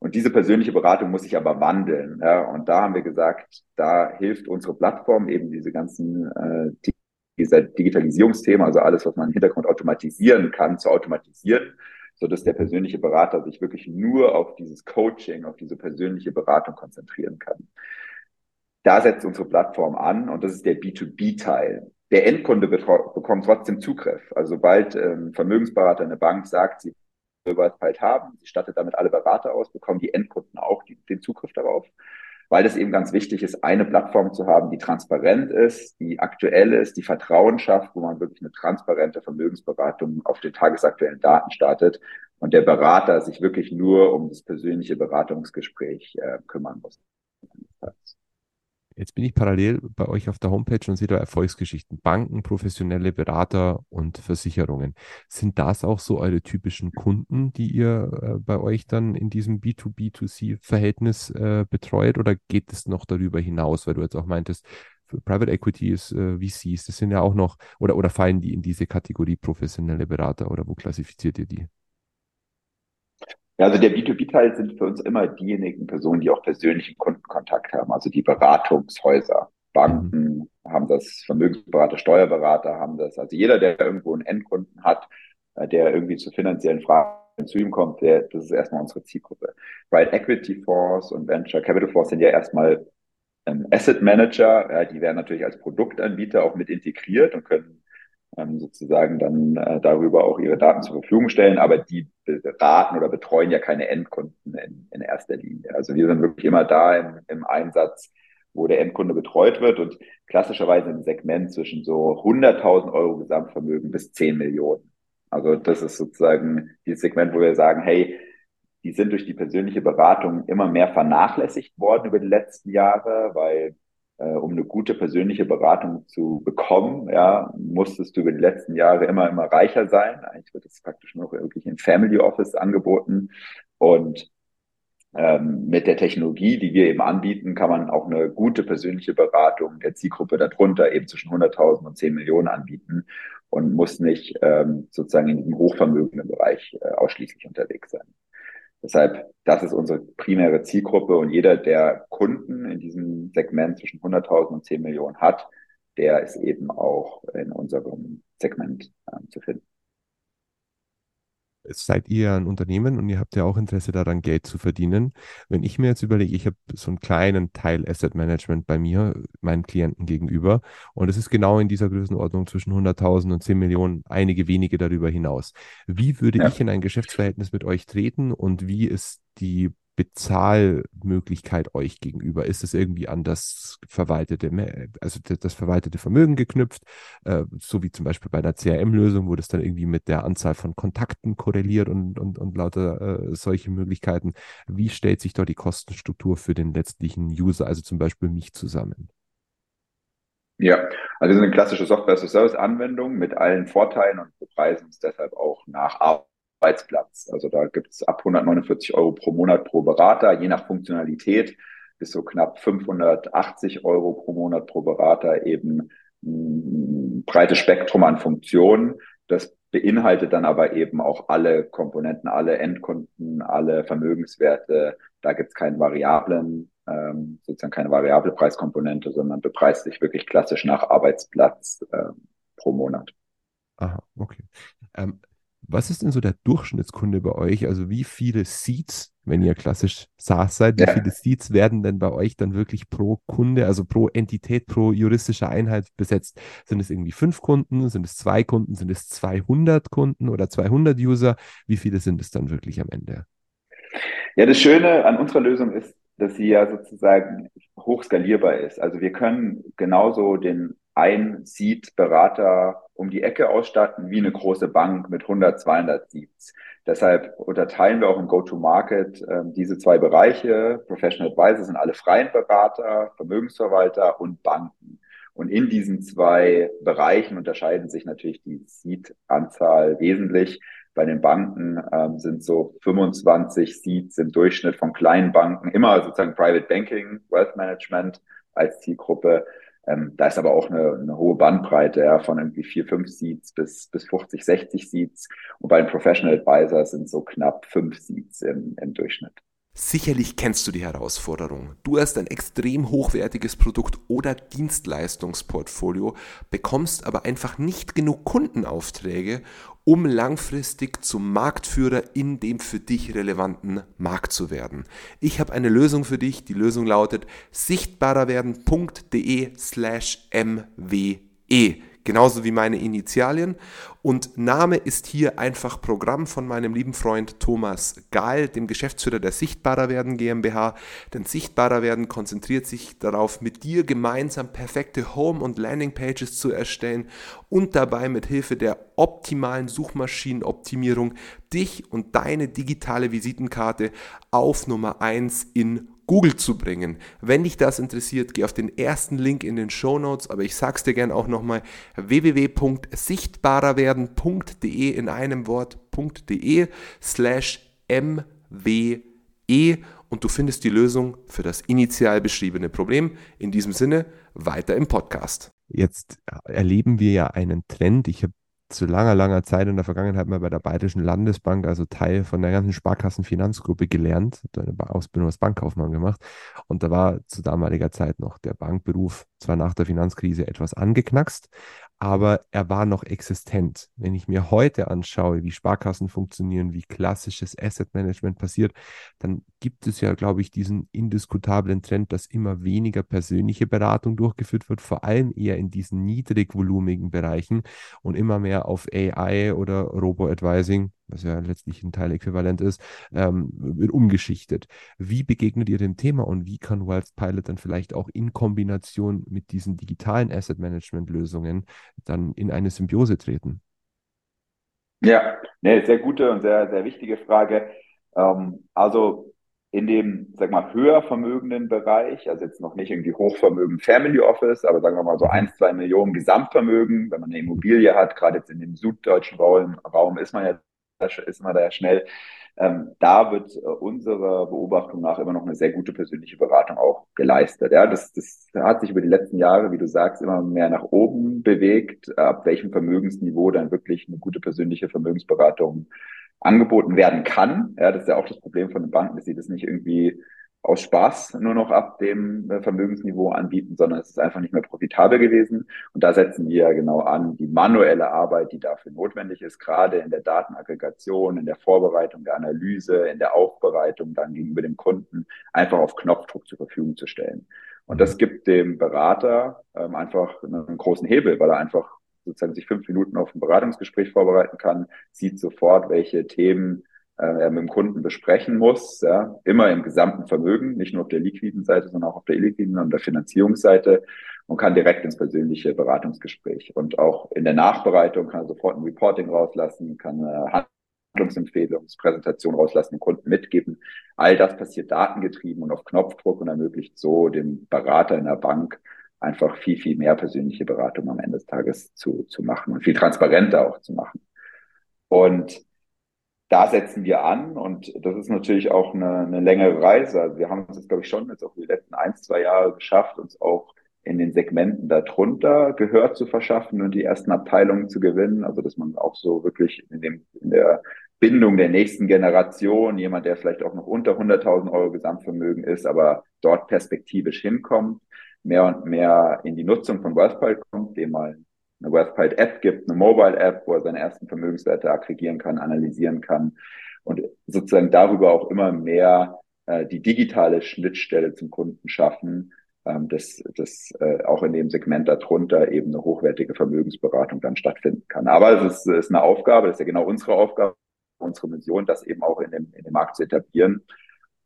Und diese persönliche Beratung muss sich aber wandeln. Ja, und da haben wir gesagt, da hilft unsere Plattform eben diese ganzen äh, dieser Digitalisierungsthema, also alles, was man im Hintergrund automatisieren kann, zu automatisieren so dass der persönliche Berater sich wirklich nur auf dieses Coaching, auf diese persönliche Beratung konzentrieren kann. Da setzt unsere Plattform an und das ist der B2B-Teil. Der Endkunde bekommt trotzdem Zugriff. Also sobald ähm, Vermögensberater eine Bank sagt, sie bald haben, sie stattet damit alle Berater aus, bekommen die Endkunden auch die, den Zugriff darauf weil es eben ganz wichtig ist, eine Plattform zu haben, die transparent ist, die aktuell ist, die Vertrauen schafft, wo man wirklich eine transparente Vermögensberatung auf den tagesaktuellen Daten startet und der Berater sich wirklich nur um das persönliche Beratungsgespräch äh, kümmern muss. Jetzt bin ich parallel bei euch auf der Homepage und sehe da Erfolgsgeschichten. Banken, professionelle Berater und Versicherungen. Sind das auch so eure typischen Kunden, die ihr äh, bei euch dann in diesem B2B2C-Verhältnis äh, betreut oder geht es noch darüber hinaus, weil du jetzt auch meintest, Private Equity ist äh, VCs, das sind ja auch noch, oder, oder fallen die in diese Kategorie professionelle Berater oder wo klassifiziert ihr die? Ja, also der B2B-Teil sind für uns immer diejenigen Personen, die auch persönlichen Kundenkontakt haben, also die Beratungshäuser. Banken mhm. haben das, Vermögensberater, Steuerberater haben das. Also jeder, der irgendwo einen Endkunden hat, äh, der irgendwie zu finanziellen Fragen zu ihm kommt, der, das ist erstmal unsere Zielgruppe. Private Equity Fonds und Venture Capital Fonds sind ja erstmal ähm, Asset Manager, ja, die werden natürlich als Produktanbieter auch mit integriert und können ähm, sozusagen dann äh, darüber auch ihre Daten zur Verfügung stellen, aber die beraten oder betreuen ja keine Endkunden in, in erster Linie. Also wir sind wirklich immer da im, im Einsatz, wo der Endkunde betreut wird und klassischerweise im Segment zwischen so 100.000 Euro Gesamtvermögen bis 10 Millionen. Also das ist sozusagen dieses Segment, wo wir sagen, hey, die sind durch die persönliche Beratung immer mehr vernachlässigt worden über die letzten Jahre, weil um eine gute persönliche Beratung zu bekommen, ja, musstest du über die letzten Jahre immer, immer reicher sein. Eigentlich wird es praktisch nur wirklich im Family Office angeboten. Und ähm, mit der Technologie, die wir eben anbieten, kann man auch eine gute persönliche Beratung der Zielgruppe darunter eben zwischen 100.000 und 10 Millionen anbieten und muss nicht ähm, sozusagen in diesem hochvermögenden Bereich äh, ausschließlich unterwegs sein. Deshalb, das ist unsere primäre Zielgruppe und jeder, der Kunden in diesem Segment zwischen 100.000 und 10 Millionen hat, der ist eben auch in unserem Segment äh, zu finden seid ihr ein Unternehmen und ihr habt ja auch Interesse daran, Geld zu verdienen. Wenn ich mir jetzt überlege, ich habe so einen kleinen Teil Asset Management bei mir, meinen Klienten gegenüber, und es ist genau in dieser Größenordnung zwischen 100.000 und 10 Millionen, einige wenige darüber hinaus. Wie würde ja. ich in ein Geschäftsverhältnis mit euch treten und wie ist die Bezahlmöglichkeit euch gegenüber? Ist es irgendwie an das verwaltete, also das verwaltete Vermögen geknüpft, äh, so wie zum Beispiel bei einer CRM-Lösung, wo das dann irgendwie mit der Anzahl von Kontakten korreliert und, und, und lauter äh, solche Möglichkeiten? Wie stellt sich dort die Kostenstruktur für den letztlichen User, also zum Beispiel mich zusammen? Ja, also wir sind eine klassische Software-as-a-Service-Anwendung mit allen Vorteilen und bepreisen es deshalb auch nach Arbeitsplatz. Also da gibt es ab 149 Euro pro Monat pro Berater, je nach Funktionalität bis so knapp 580 Euro pro Monat pro Berater eben ein breites Spektrum an Funktionen. Das beinhaltet dann aber eben auch alle Komponenten, alle Endkunden, alle Vermögenswerte. Da gibt es keinen variablen, ähm, sozusagen keine variable Preiskomponente, sondern bepreist sich wirklich klassisch nach Arbeitsplatz äh, pro Monat. Aha, okay. Ähm, was ist denn so der Durchschnittskunde bei euch? Also wie viele Seats, wenn ihr klassisch SaaS seid, wie ja. viele Seats werden denn bei euch dann wirklich pro Kunde, also pro Entität, pro juristische Einheit besetzt? Sind es irgendwie fünf Kunden? Sind es zwei Kunden? Sind es 200 Kunden oder 200 User? Wie viele sind es dann wirklich am Ende? Ja, das Schöne an unserer Lösung ist, dass sie ja sozusagen hochskalierbar ist. Also wir können genauso den ein Seed-Berater um die Ecke ausstatten wie eine große Bank mit 100, 200 Seats. Deshalb unterteilen wir auch im Go-to-Market äh, diese zwei Bereiche. Professional Advisors sind alle freien Berater, Vermögensverwalter und Banken. Und in diesen zwei Bereichen unterscheiden sich natürlich die Seed-Anzahl wesentlich. Bei den Banken ähm, sind so 25 Seats im Durchschnitt von kleinen Banken, immer sozusagen Private Banking, Wealth Management als Zielgruppe. Ähm, da ist aber auch eine, eine hohe Bandbreite ja, von irgendwie vier, fünf Seats bis, bis 50, 60 Seats. Und bei den Professional Advisors sind so knapp fünf Seats im, im Durchschnitt. Sicherlich kennst du die Herausforderung. Du hast ein extrem hochwertiges Produkt oder Dienstleistungsportfolio, bekommst aber einfach nicht genug Kundenaufträge, um langfristig zum Marktführer in dem für dich relevanten Markt zu werden. Ich habe eine Lösung für dich. Die Lösung lautet sichtbarerwerden.de slash mwe genauso wie meine Initialien. Und Name ist hier einfach Programm von meinem lieben Freund Thomas Gahl, dem Geschäftsführer der Sichtbarer werden GmbH. Denn Sichtbarer werden konzentriert sich darauf, mit dir gemeinsam perfekte Home- und Landingpages zu erstellen und dabei mit Hilfe der optimalen Suchmaschinenoptimierung dich und deine digitale Visitenkarte auf Nummer 1 in Google zu bringen. Wenn dich das interessiert, geh auf den ersten Link in den Show Notes, aber ich sag's dir gern auch nochmal www.sichtbarerwerden.de in einem Wort.de slash mwe und du findest die Lösung für das initial beschriebene Problem. In diesem Sinne, weiter im Podcast. Jetzt erleben wir ja einen Trend. Ich habe zu langer, langer Zeit in der Vergangenheit mal bei der Bayerischen Landesbank, also Teil von der ganzen Sparkassenfinanzgruppe gelernt, habe eine Ausbildung als Bankkaufmann gemacht. Und da war zu damaliger Zeit noch der Bankberuf zwar nach der Finanzkrise etwas angeknackst, aber er war noch existent. Wenn ich mir heute anschaue, wie Sparkassen funktionieren, wie klassisches Asset Management passiert, dann gibt es ja, glaube ich, diesen indiskutablen Trend, dass immer weniger persönliche Beratung durchgeführt wird, vor allem eher in diesen niedrigvolumigen Bereichen und immer mehr auf AI oder Robo-Advising was ja letztlich ein Teiläquivalent ist, ähm, wird umgeschichtet. Wie begegnet ihr dem Thema und wie kann Wealth Pilot dann vielleicht auch in Kombination mit diesen digitalen Asset Management Lösungen dann in eine Symbiose treten? Ja, ne, sehr gute und sehr, sehr wichtige Frage. Ähm, also in dem, sag mal, höher vermögenden Bereich, also jetzt noch nicht irgendwie Hochvermögen Family Office, aber sagen wir mal so ein, zwei Millionen Gesamtvermögen, wenn man eine Immobilie hat, gerade jetzt in dem süddeutschen Raum, Raum ist man ja ist man da ja schnell. Ähm, da wird äh, unserer Beobachtung nach immer noch eine sehr gute persönliche Beratung auch geleistet. Ja, das, das hat sich über die letzten Jahre, wie du sagst, immer mehr nach oben bewegt, ab welchem Vermögensniveau dann wirklich eine gute persönliche Vermögensberatung angeboten werden kann. Ja, das ist ja auch das Problem von den Banken, dass sie das nicht irgendwie aus Spaß nur noch ab dem äh, Vermögensniveau anbieten, sondern es ist einfach nicht mehr profitabel gewesen. Und da setzen wir genau an, die manuelle Arbeit, die dafür notwendig ist, gerade in der Datenaggregation, in der Vorbereitung der Analyse, in der Aufbereitung dann gegenüber dem Kunden einfach auf Knopfdruck zur Verfügung zu stellen. Und das gibt dem Berater ähm, einfach einen großen Hebel, weil er einfach sozusagen sich fünf Minuten auf ein Beratungsgespräch vorbereiten kann, sieht sofort, welche Themen äh, mit dem Kunden besprechen muss, ja, immer im gesamten Vermögen, nicht nur auf der liquiden Seite, sondern auch auf der illiquiden und der Finanzierungsseite und kann direkt ins persönliche Beratungsgespräch. Und auch in der Nachbereitung kann er sofort ein Reporting rauslassen, kann eine Handlungsempfehlungspräsentation rauslassen, den Kunden mitgeben. All das passiert datengetrieben und auf Knopfdruck und ermöglicht so dem Berater in der Bank einfach viel, viel mehr persönliche Beratung am Ende des Tages zu, zu machen und viel transparenter auch zu machen. Und da setzen wir an und das ist natürlich auch eine, eine längere Reise. Also wir haben uns das, glaube ich, schon jetzt auch die letzten ein, zwei Jahre geschafft, uns auch in den Segmenten darunter Gehör zu verschaffen und die ersten Abteilungen zu gewinnen. Also dass man auch so wirklich in, dem, in der Bindung der nächsten Generation, jemand, der vielleicht auch noch unter 100.000 Euro Gesamtvermögen ist, aber dort perspektivisch hinkommt, mehr und mehr in die Nutzung von WealthPile kommt, dem mal eine Wealthpile-App gibt, eine Mobile-App, wo er seine ersten Vermögenswerte aggregieren kann, analysieren kann und sozusagen darüber auch immer mehr äh, die digitale Schnittstelle zum Kunden schaffen, ähm, dass, dass äh, auch in dem Segment darunter eben eine hochwertige Vermögensberatung dann stattfinden kann. Aber es ist, ist eine Aufgabe, das ist ja genau unsere Aufgabe, unsere Mission, das eben auch in dem, in dem Markt zu etablieren.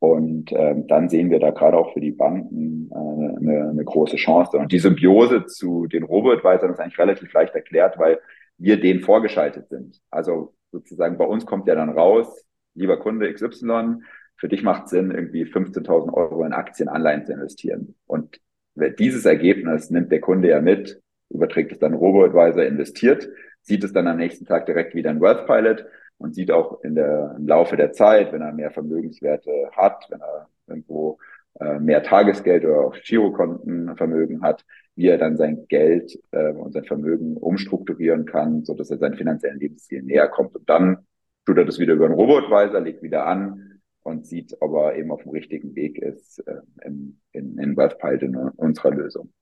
Und ähm, dann sehen wir da gerade auch für die Banken äh, eine, eine große Chance. Und die Symbiose zu den Robo-Advisern ist eigentlich relativ leicht erklärt, weil wir denen vorgeschaltet sind. Also sozusagen bei uns kommt ja dann raus, lieber Kunde XY, für dich macht Sinn, irgendwie 15.000 Euro in Aktien, Anleihen zu investieren. Und dieses Ergebnis nimmt der Kunde ja mit, überträgt es dann Robo-Advisor, investiert, sieht es dann am nächsten Tag direkt wieder in Wealth Pilot und sieht auch in der, im Laufe der Zeit, wenn er mehr Vermögenswerte hat, wenn er irgendwo äh, mehr Tagesgeld oder auch Girokontenvermögen hat, wie er dann sein Geld äh, und sein Vermögen umstrukturieren kann, so dass er seinen finanziellen Lebenszielen näher kommt. Und dann tut er das wieder über einen Robotweiser, legt wieder an und sieht, ob er eben auf dem richtigen Weg ist äh, in, in, in Wealthpile in unserer Lösung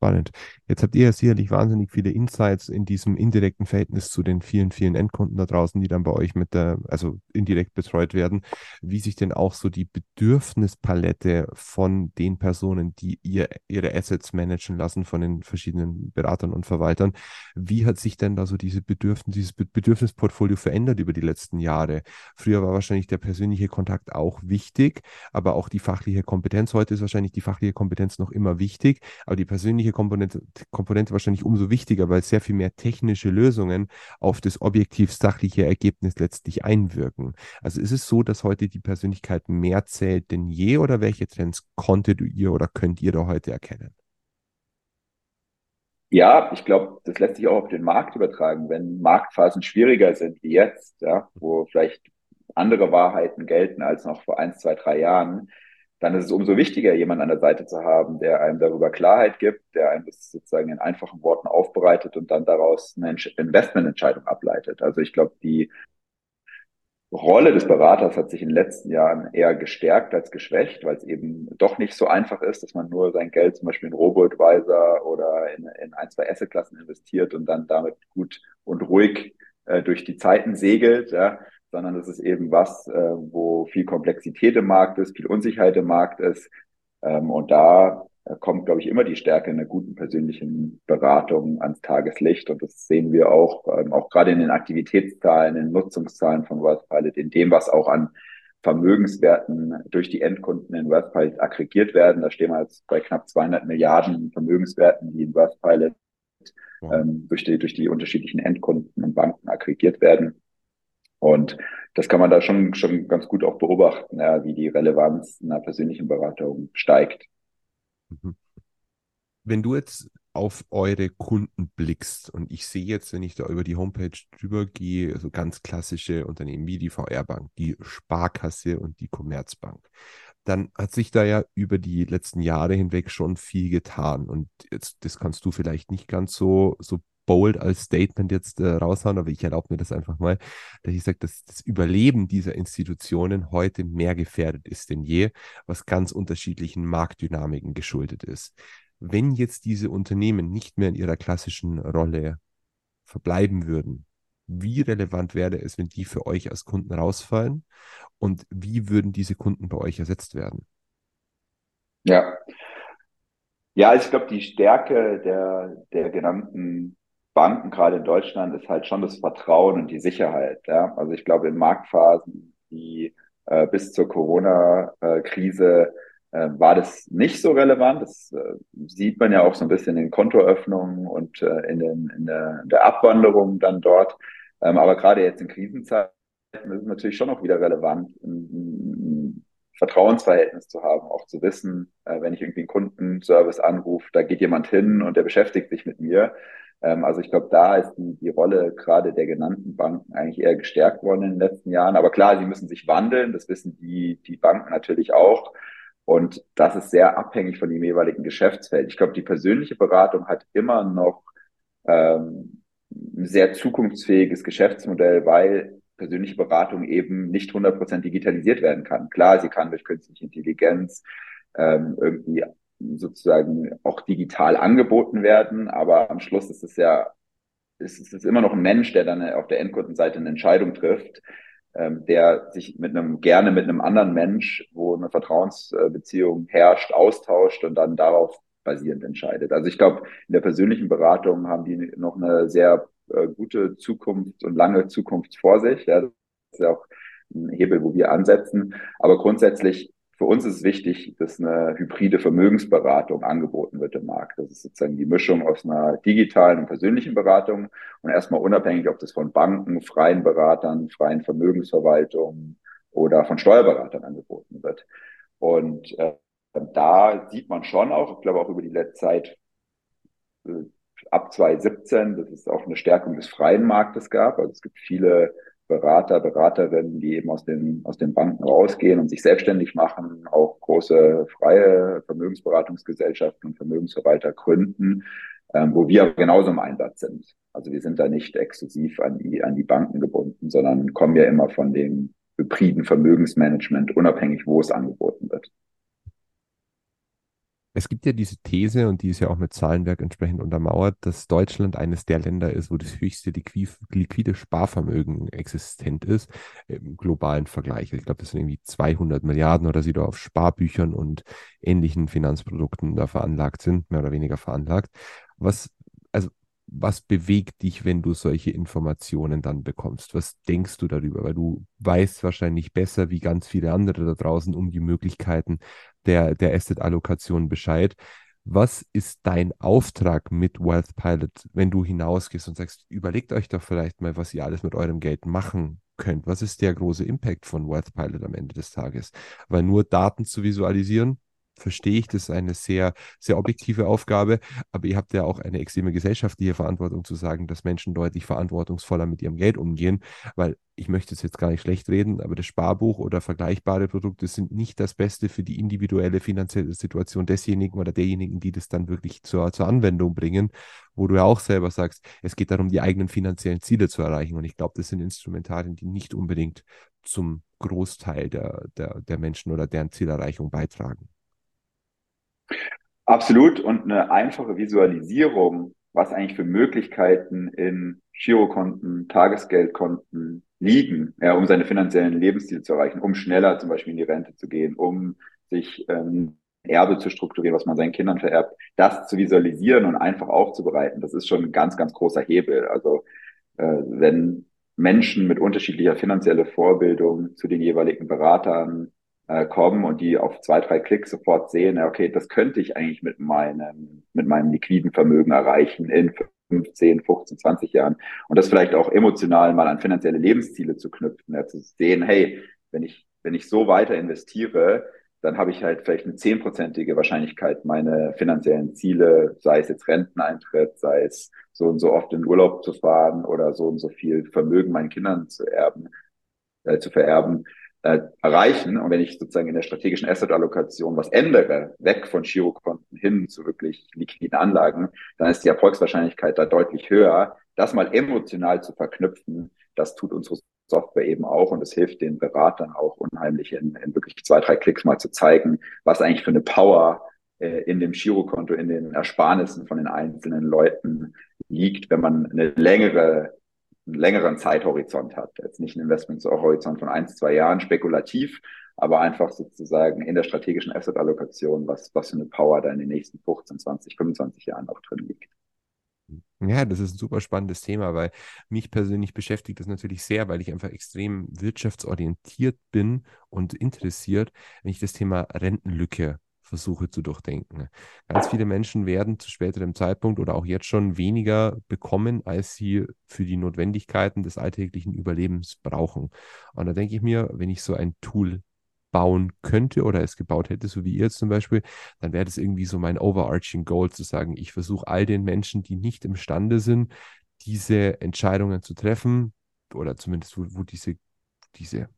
spannend. Jetzt habt ihr ja sicherlich wahnsinnig viele Insights in diesem indirekten Verhältnis zu den vielen, vielen Endkunden da draußen, die dann bei euch mit der, also indirekt betreut werden, wie sich denn auch so die Bedürfnispalette von den Personen, die ihr, ihre Assets managen lassen, von den verschiedenen Beratern und Verwaltern, wie hat sich denn da so diese Bedürfnis, dieses Bedürfnisportfolio verändert über die letzten Jahre? Früher war wahrscheinlich der persönliche Kontakt auch wichtig, aber auch die fachliche Kompetenz. Heute ist wahrscheinlich die fachliche Kompetenz noch immer wichtig, aber die persönliche technische Komponente, Komponente wahrscheinlich umso wichtiger, weil sehr viel mehr technische Lösungen auf das objektiv-sachliche Ergebnis letztlich einwirken. Also ist es so, dass heute die Persönlichkeit mehr zählt denn je oder welche Trends konntet ihr oder könnt ihr da heute erkennen? Ja, ich glaube, das lässt sich auch auf den Markt übertragen. Wenn Marktphasen schwieriger sind wie jetzt, ja, wo vielleicht andere Wahrheiten gelten als noch vor eins, zwei, drei Jahren, dann ist es umso wichtiger, jemanden an der Seite zu haben, der einem darüber Klarheit gibt, der einem das sozusagen in einfachen Worten aufbereitet und dann daraus eine Investmententscheidung ableitet. Also ich glaube, die Rolle des Beraters hat sich in den letzten Jahren eher gestärkt als geschwächt, weil es eben doch nicht so einfach ist, dass man nur sein Geld zum Beispiel in Robo-Advisor oder in, in ein, zwei Assetklassen investiert und dann damit gut und ruhig äh, durch die Zeiten segelt, ja, sondern es ist eben was, äh, wo viel Komplexität im Markt ist, viel Unsicherheit im Markt ist. Ähm, und da kommt, glaube ich, immer die Stärke einer guten persönlichen Beratung ans Tageslicht. Und das sehen wir auch, ähm, auch gerade in den Aktivitätszahlen, in den Nutzungszahlen von Wealthpilot, in dem, was auch an Vermögenswerten durch die Endkunden in Wealthpilot aggregiert werden. Da stehen wir jetzt bei knapp 200 Milliarden Vermögenswerten, die in Wealthpilot wow. ähm, durch, die, durch die unterschiedlichen Endkunden und Banken aggregiert werden. Und das kann man da schon, schon ganz gut auch beobachten, ja, wie die Relevanz einer persönlichen Beratung steigt. Mhm. Wenn du jetzt auf eure Kunden blickst und ich sehe jetzt, wenn ich da über die Homepage drüber gehe, so ganz klassische Unternehmen wie die VR-Bank, die Sparkasse und die Commerzbank, dann hat sich da ja über die letzten Jahre hinweg schon viel getan. Und jetzt, das kannst du vielleicht nicht ganz so, so bold als Statement jetzt äh, raushauen, aber ich erlaube mir das einfach mal, dass ich sage, dass das Überleben dieser Institutionen heute mehr gefährdet ist denn je, was ganz unterschiedlichen Marktdynamiken geschuldet ist. Wenn jetzt diese Unternehmen nicht mehr in ihrer klassischen Rolle verbleiben würden, wie relevant wäre es, wenn die für euch als Kunden rausfallen und wie würden diese Kunden bei euch ersetzt werden? Ja, ja, ich glaube, die Stärke der, der genannten Banken, gerade in Deutschland, ist halt schon das Vertrauen und die Sicherheit. Ja? Also ich glaube, in Marktphasen, die äh, bis zur Corona-Krise äh, war das nicht so relevant. Das äh, sieht man ja auch so ein bisschen in Kontoöffnungen und äh, in, den, in, der, in der Abwanderung dann dort. Ähm, aber gerade jetzt in Krisenzeiten ist es natürlich schon auch wieder relevant, ein, ein Vertrauensverhältnis zu haben, auch zu wissen, äh, wenn ich irgendwie einen Kundenservice anrufe, da geht jemand hin und der beschäftigt sich mit mir. Ähm, also ich glaube, da ist die, die Rolle gerade der genannten Banken eigentlich eher gestärkt worden in den letzten Jahren. Aber klar, sie müssen sich wandeln. Das wissen die, die Banken natürlich auch. Und das ist sehr abhängig von dem jeweiligen Geschäftsfeld. Ich glaube, die persönliche Beratung hat immer noch ähm, ein sehr zukunftsfähiges Geschäftsmodell, weil persönliche Beratung eben nicht 100% digitalisiert werden kann. Klar, sie kann durch künstliche Intelligenz ähm, irgendwie sozusagen auch digital angeboten werden, aber am Schluss ist es ja, ist es immer noch ein Mensch, der dann auf der Endkundenseite eine Entscheidung trifft, ähm, der sich mit einem, gerne mit einem anderen Mensch, wo eine Vertrauensbeziehung herrscht, austauscht und dann darauf basierend entscheidet. Also ich glaube, in der persönlichen Beratung haben die noch eine sehr äh, gute Zukunft und lange Zukunft vor sich. Ja, das ist ja auch ein Hebel, wo wir ansetzen. Aber grundsätzlich für uns ist es wichtig, dass eine hybride Vermögensberatung angeboten wird im Markt. Das ist sozusagen die Mischung aus einer digitalen und persönlichen Beratung und erstmal unabhängig, ob das von Banken, freien Beratern, freien Vermögensverwaltungen oder von Steuerberatern angeboten wird. Und äh, da sieht man schon auch, ich glaube auch über die letzte Zeit äh, ab 2017, dass es auch eine Stärkung des freien Marktes gab. Also es gibt viele Berater, Beraterinnen, die eben aus den, aus den Banken rausgehen und sich selbstständig machen, auch große freie Vermögensberatungsgesellschaften und Vermögensverwalter gründen, ähm, wo wir genauso im Einsatz sind. Also wir sind da nicht exklusiv an die, an die Banken gebunden, sondern kommen ja immer von dem hybriden Vermögensmanagement, unabhängig, wo es angeboten. Es gibt ja diese These, und die ist ja auch mit Zahlenwerk entsprechend untermauert, dass Deutschland eines der Länder ist, wo das höchste liquide Sparvermögen existent ist im globalen Vergleich. Ich glaube, das sind irgendwie 200 Milliarden oder sie da auf Sparbüchern und ähnlichen Finanzprodukten da veranlagt sind, mehr oder weniger veranlagt. Was, was bewegt dich, wenn du solche Informationen dann bekommst? Was denkst du darüber? Weil du weißt wahrscheinlich besser wie ganz viele andere da draußen um die Möglichkeiten der, der Asset-Allokation Bescheid. Was ist dein Auftrag mit Wealth Pilot, wenn du hinausgehst und sagst, überlegt euch doch vielleicht mal, was ihr alles mit eurem Geld machen könnt? Was ist der große Impact von Wealth Pilot am Ende des Tages? Weil nur Daten zu visualisieren, verstehe ich, das ist eine sehr, sehr objektive Aufgabe, aber ihr habt ja auch eine extreme gesellschaftliche Verantwortung zu sagen, dass Menschen deutlich verantwortungsvoller mit ihrem Geld umgehen, weil ich möchte es jetzt gar nicht schlecht reden, aber das Sparbuch oder vergleichbare Produkte sind nicht das Beste für die individuelle finanzielle Situation desjenigen oder derjenigen, die das dann wirklich zur, zur Anwendung bringen, wo du ja auch selber sagst, es geht darum, die eigenen finanziellen Ziele zu erreichen. Und ich glaube, das sind Instrumentarien, die nicht unbedingt zum Großteil der, der, der Menschen oder deren Zielerreichung beitragen. Absolut. Und eine einfache Visualisierung, was eigentlich für Möglichkeiten in Girokonten, Tagesgeldkonten liegen, ja, um seine finanziellen Lebensziele zu erreichen, um schneller zum Beispiel in die Rente zu gehen, um sich ähm, Erbe zu strukturieren, was man seinen Kindern vererbt, das zu visualisieren und einfach aufzubereiten, das ist schon ein ganz, ganz großer Hebel. Also äh, wenn Menschen mit unterschiedlicher finanzieller Vorbildung zu den jeweiligen Beratern äh, kommen und die auf zwei, drei Klicks sofort sehen, okay, das könnte ich eigentlich mit meinem, mit meinem liquiden Vermögen erreichen in 15, 15, 20 Jahren. Und das vielleicht auch emotional mal an finanzielle Lebensziele zu knüpfen, ja, zu sehen, hey, wenn ich, wenn ich so weiter investiere, dann habe ich halt vielleicht eine zehnprozentige Wahrscheinlichkeit, meine finanziellen Ziele, sei es jetzt Renteneintritt, sei es so und so oft in Urlaub zu fahren oder so und so viel Vermögen meinen Kindern zu erben, äh, zu vererben, äh, erreichen. Und wenn ich sozusagen in der strategischen Asset-Allokation was ändere, weg von Girokonten hin zu wirklich liquiden Anlagen, dann ist die Erfolgswahrscheinlichkeit da deutlich höher. Das mal emotional zu verknüpfen, das tut unsere Software eben auch und es hilft den Beratern auch unheimlich in, in wirklich zwei, drei Klicks mal zu zeigen, was eigentlich für eine Power äh, in dem Girokonto, in den Ersparnissen von den einzelnen Leuten liegt, wenn man eine längere längeren Zeithorizont hat. Jetzt nicht ein Investmenthorizont von ein, zwei Jahren spekulativ, aber einfach sozusagen in der strategischen Asset-Allokation, was, was für eine Power da in den nächsten 15, 20, 25 Jahren auch drin liegt. Ja, das ist ein super spannendes Thema, weil mich persönlich beschäftigt das natürlich sehr, weil ich einfach extrem wirtschaftsorientiert bin und interessiert, wenn ich das Thema Rentenlücke versuche zu durchdenken. Ganz viele Menschen werden zu späterem Zeitpunkt oder auch jetzt schon weniger bekommen, als sie für die Notwendigkeiten des alltäglichen Überlebens brauchen. Und da denke ich mir, wenn ich so ein Tool bauen könnte oder es gebaut hätte, so wie ihr zum Beispiel, dann wäre das irgendwie so mein overarching Goal zu sagen, ich versuche all den Menschen, die nicht imstande sind, diese Entscheidungen zu treffen oder zumindest wo, wo diese, diese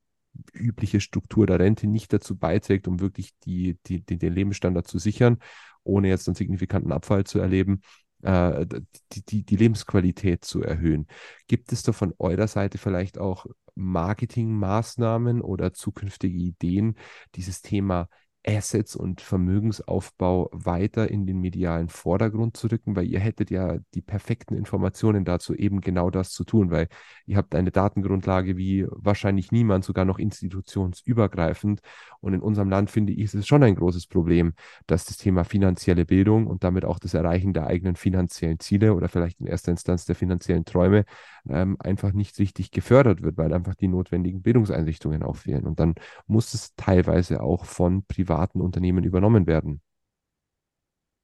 übliche Struktur der Rente nicht dazu beiträgt, um wirklich die, die, die, den Lebensstandard zu sichern, ohne jetzt einen signifikanten Abfall zu erleben, äh, die, die, die Lebensqualität zu erhöhen. Gibt es da von eurer Seite vielleicht auch Marketingmaßnahmen oder zukünftige Ideen, dieses Thema Assets und Vermögensaufbau weiter in den medialen Vordergrund zu rücken, weil ihr hättet ja die perfekten Informationen dazu, eben genau das zu tun, weil ihr habt eine Datengrundlage wie wahrscheinlich niemand, sogar noch institutionsübergreifend. Und in unserem Land finde ich, ist es schon ein großes Problem, dass das Thema finanzielle Bildung und damit auch das Erreichen der eigenen finanziellen Ziele oder vielleicht in erster Instanz der finanziellen Träume ähm, einfach nicht richtig gefördert wird, weil einfach die notwendigen Bildungseinrichtungen auch fehlen. Und dann muss es teilweise auch von privaten Unternehmen übernommen werden.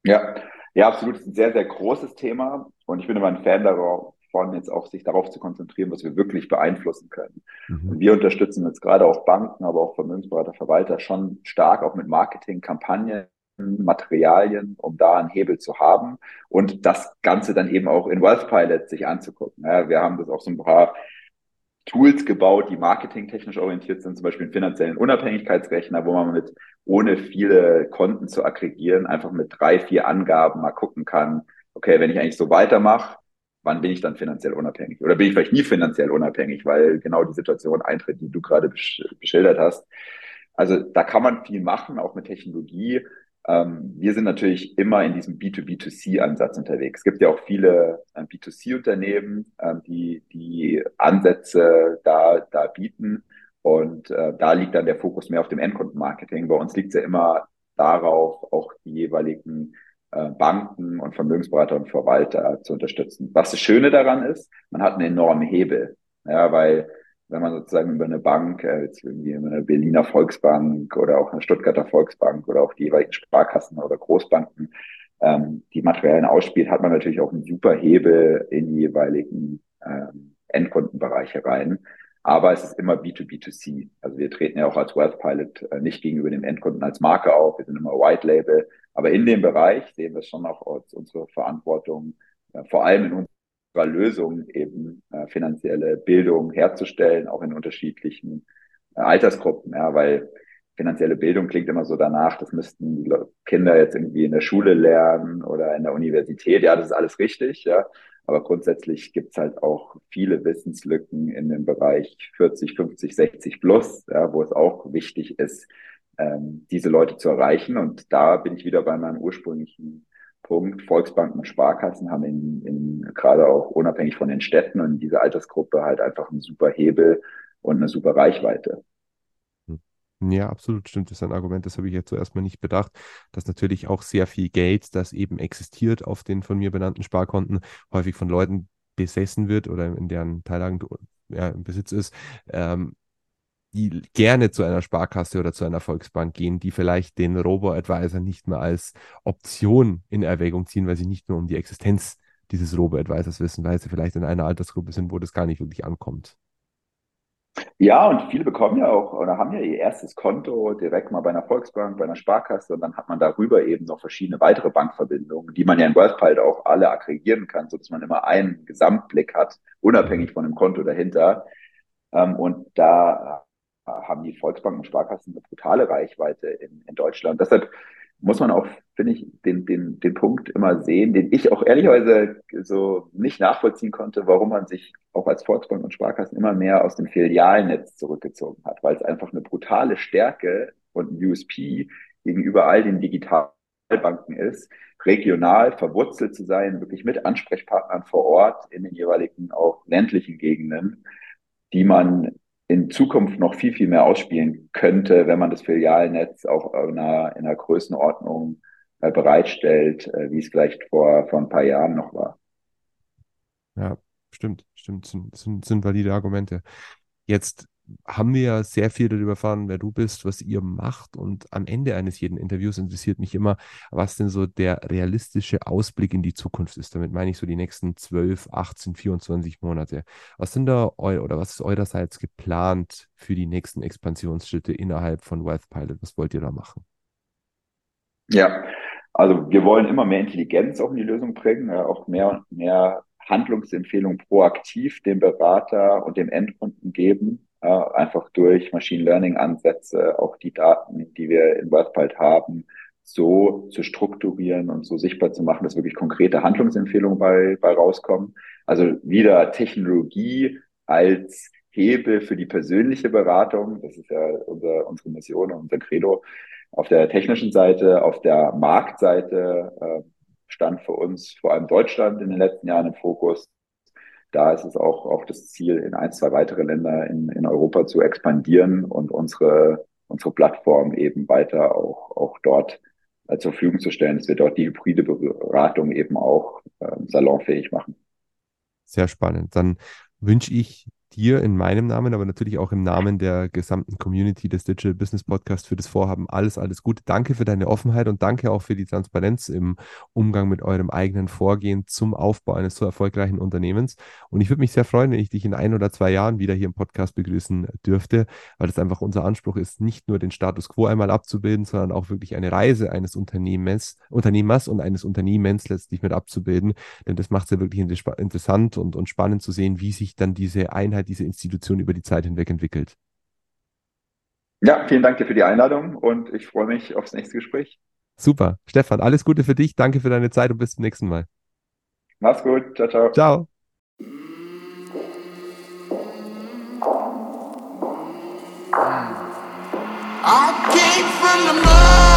Ja, ja, absolut. Das ist ein sehr, sehr großes Thema. Und ich bin immer ein Fan davon, jetzt auch sich darauf zu konzentrieren, was wir wirklich beeinflussen können. Mhm. Und wir unterstützen jetzt gerade auch Banken, aber auch Vermögensberater, Verwalter schon stark auch mit Marketingkampagnen Materialien, um da einen Hebel zu haben und das Ganze dann eben auch in Wealth Pilot sich anzugucken. Ja, wir haben das auch so ein paar Tools gebaut, die marketingtechnisch orientiert sind, zum Beispiel einen finanziellen Unabhängigkeitsrechner, wo man mit, ohne viele Konten zu aggregieren, einfach mit drei, vier Angaben mal gucken kann, okay, wenn ich eigentlich so weitermache, wann bin ich dann finanziell unabhängig? Oder bin ich vielleicht nie finanziell unabhängig, weil genau die Situation eintritt, die du gerade besch beschildert hast. Also da kann man viel machen, auch mit Technologie. Ähm, wir sind natürlich immer in diesem B2B2C-Ansatz unterwegs. Es gibt ja auch viele äh, B2C-Unternehmen, äh, die die Ansätze da, da bieten. Und äh, da liegt dann der Fokus mehr auf dem Endkundenmarketing. Bei uns liegt es ja immer darauf, auch die jeweiligen äh, Banken und Vermögensberater und Verwalter zu unterstützen. Was das Schöne daran ist, man hat einen enormen Hebel. Ja, weil wenn man sozusagen über eine Bank, äh, jetzt irgendwie eine Berliner Volksbank oder auch eine Stuttgarter Volksbank oder auch die jeweiligen Sparkassen oder Großbanken ähm, die Materialien ausspielt, hat man natürlich auch einen super Hebel in die jeweiligen ähm, Endkundenbereiche rein. aber es ist immer B2B2C. Also wir treten ja auch als Wealth Pilot äh, nicht gegenüber dem Endkunden als Marke auf, wir sind immer White Label, aber in dem Bereich sehen wir schon auch als unsere Verantwortung, äh, vor allem in unserer Lösung eben äh, finanzielle Bildung herzustellen, auch in unterschiedlichen Altersgruppen, ja, weil finanzielle Bildung klingt immer so danach, das müssten die Kinder jetzt irgendwie in der Schule lernen oder in der Universität. Ja, das ist alles richtig, ja. Aber grundsätzlich gibt's halt auch viele Wissenslücken in dem Bereich 40, 50, 60 plus, ja, wo es auch wichtig ist, ähm, diese Leute zu erreichen. Und da bin ich wieder bei meinem ursprünglichen Punkt. Volksbanken und Sparkassen haben in, in gerade auch unabhängig von den Städten und dieser Altersgruppe halt einfach einen super Hebel und eine super Reichweite. Ja, absolut stimmt. Das ist ein Argument, das habe ich jetzt zuerst mal nicht bedacht, dass natürlich auch sehr viel Geld, das eben existiert auf den von mir benannten Sparkonten, häufig von Leuten besessen wird oder in deren Teillagen ja, im Besitz ist, ähm, gerne zu einer Sparkasse oder zu einer Volksbank gehen, die vielleicht den Robo-Advisor nicht mehr als Option in Erwägung ziehen, weil sie nicht nur um die Existenz dieses Robo-Advisors wissen, weil sie vielleicht in einer Altersgruppe sind, wo das gar nicht wirklich ankommt. Ja, und viele bekommen ja auch oder haben ja ihr erstes Konto direkt mal bei einer Volksbank, bei einer Sparkasse und dann hat man darüber eben noch verschiedene weitere Bankverbindungen, die man ja in WealthPilot auch alle aggregieren kann, sodass man immer einen Gesamtblick hat, unabhängig von dem Konto dahinter. Ähm, und da haben die Volksbanken und Sparkassen eine brutale Reichweite in, in Deutschland. Deshalb muss man auch, finde ich, den, den, den Punkt immer sehen, den ich auch ehrlicherweise so nicht nachvollziehen konnte, warum man sich auch als Volksbank und Sparkassen immer mehr aus dem Filialnetz zurückgezogen hat, weil es einfach eine brutale Stärke und ein USP gegenüber all den Digitalbanken ist, regional verwurzelt zu sein, wirklich mit Ansprechpartnern vor Ort in den jeweiligen auch ländlichen Gegenden, die man in Zukunft noch viel, viel mehr ausspielen könnte, wenn man das Filialnetz auch in einer, in einer Größenordnung äh, bereitstellt, äh, wie es vielleicht vor, vor ein paar Jahren noch war. Ja, stimmt, stimmt, sind, sind, sind valide Argumente. Jetzt haben wir ja sehr viel darüber erfahren, wer du bist, was ihr macht. Und am Ende eines jeden Interviews interessiert mich immer, was denn so der realistische Ausblick in die Zukunft ist. Damit meine ich so die nächsten 12, 18, 24 Monate. Was sind da eu oder was ist eurerseits geplant für die nächsten Expansionsschritte innerhalb von Wealth Pilot? Was wollt ihr da machen? Ja, also wir wollen immer mehr Intelligenz auch in die Lösung bringen, auch mehr und mehr Handlungsempfehlungen proaktiv dem Berater und dem Endkunden geben äh, einfach durch Machine Learning Ansätze auch die Daten, die wir in WorthPalt haben, so zu strukturieren und so sichtbar zu machen, dass wirklich konkrete Handlungsempfehlungen bei, bei rauskommen. Also wieder Technologie als Hebel für die persönliche Beratung. Das ist ja unser, unsere Mission und unser Credo. Auf der technischen Seite, auf der Marktseite äh, stand für uns vor allem Deutschland in den letzten Jahren im Fokus da ist es auch, auch das Ziel, in ein, zwei weitere Länder in, in Europa zu expandieren und unsere, unsere Plattform eben weiter auch, auch dort äh, zur Verfügung zu stellen, dass wir dort die hybride Beratung eben auch äh, salonfähig machen. Sehr spannend. Dann wünsche ich dir in meinem Namen, aber natürlich auch im Namen der gesamten Community des Digital Business Podcast für das Vorhaben alles, alles Gute. Danke für deine Offenheit und danke auch für die Transparenz im Umgang mit eurem eigenen Vorgehen zum Aufbau eines so erfolgreichen Unternehmens. Und ich würde mich sehr freuen, wenn ich dich in ein oder zwei Jahren wieder hier im Podcast begrüßen dürfte, weil das einfach unser Anspruch ist, nicht nur den Status quo einmal abzubilden, sondern auch wirklich eine Reise eines Unternehmens, Unternehmers und eines Unternehmens letztlich mit abzubilden. Denn das macht es ja wirklich interessant und, und spannend zu sehen, wie sich dann diese Einheit Einheit diese Institution über die Zeit hinweg entwickelt. Ja, vielen Dank dir für die Einladung und ich freue mich aufs nächste Gespräch. Super. Stefan, alles Gute für dich. Danke für deine Zeit und bis zum nächsten Mal. Mach's gut. Ciao, ciao. Ciao. I came from the mud.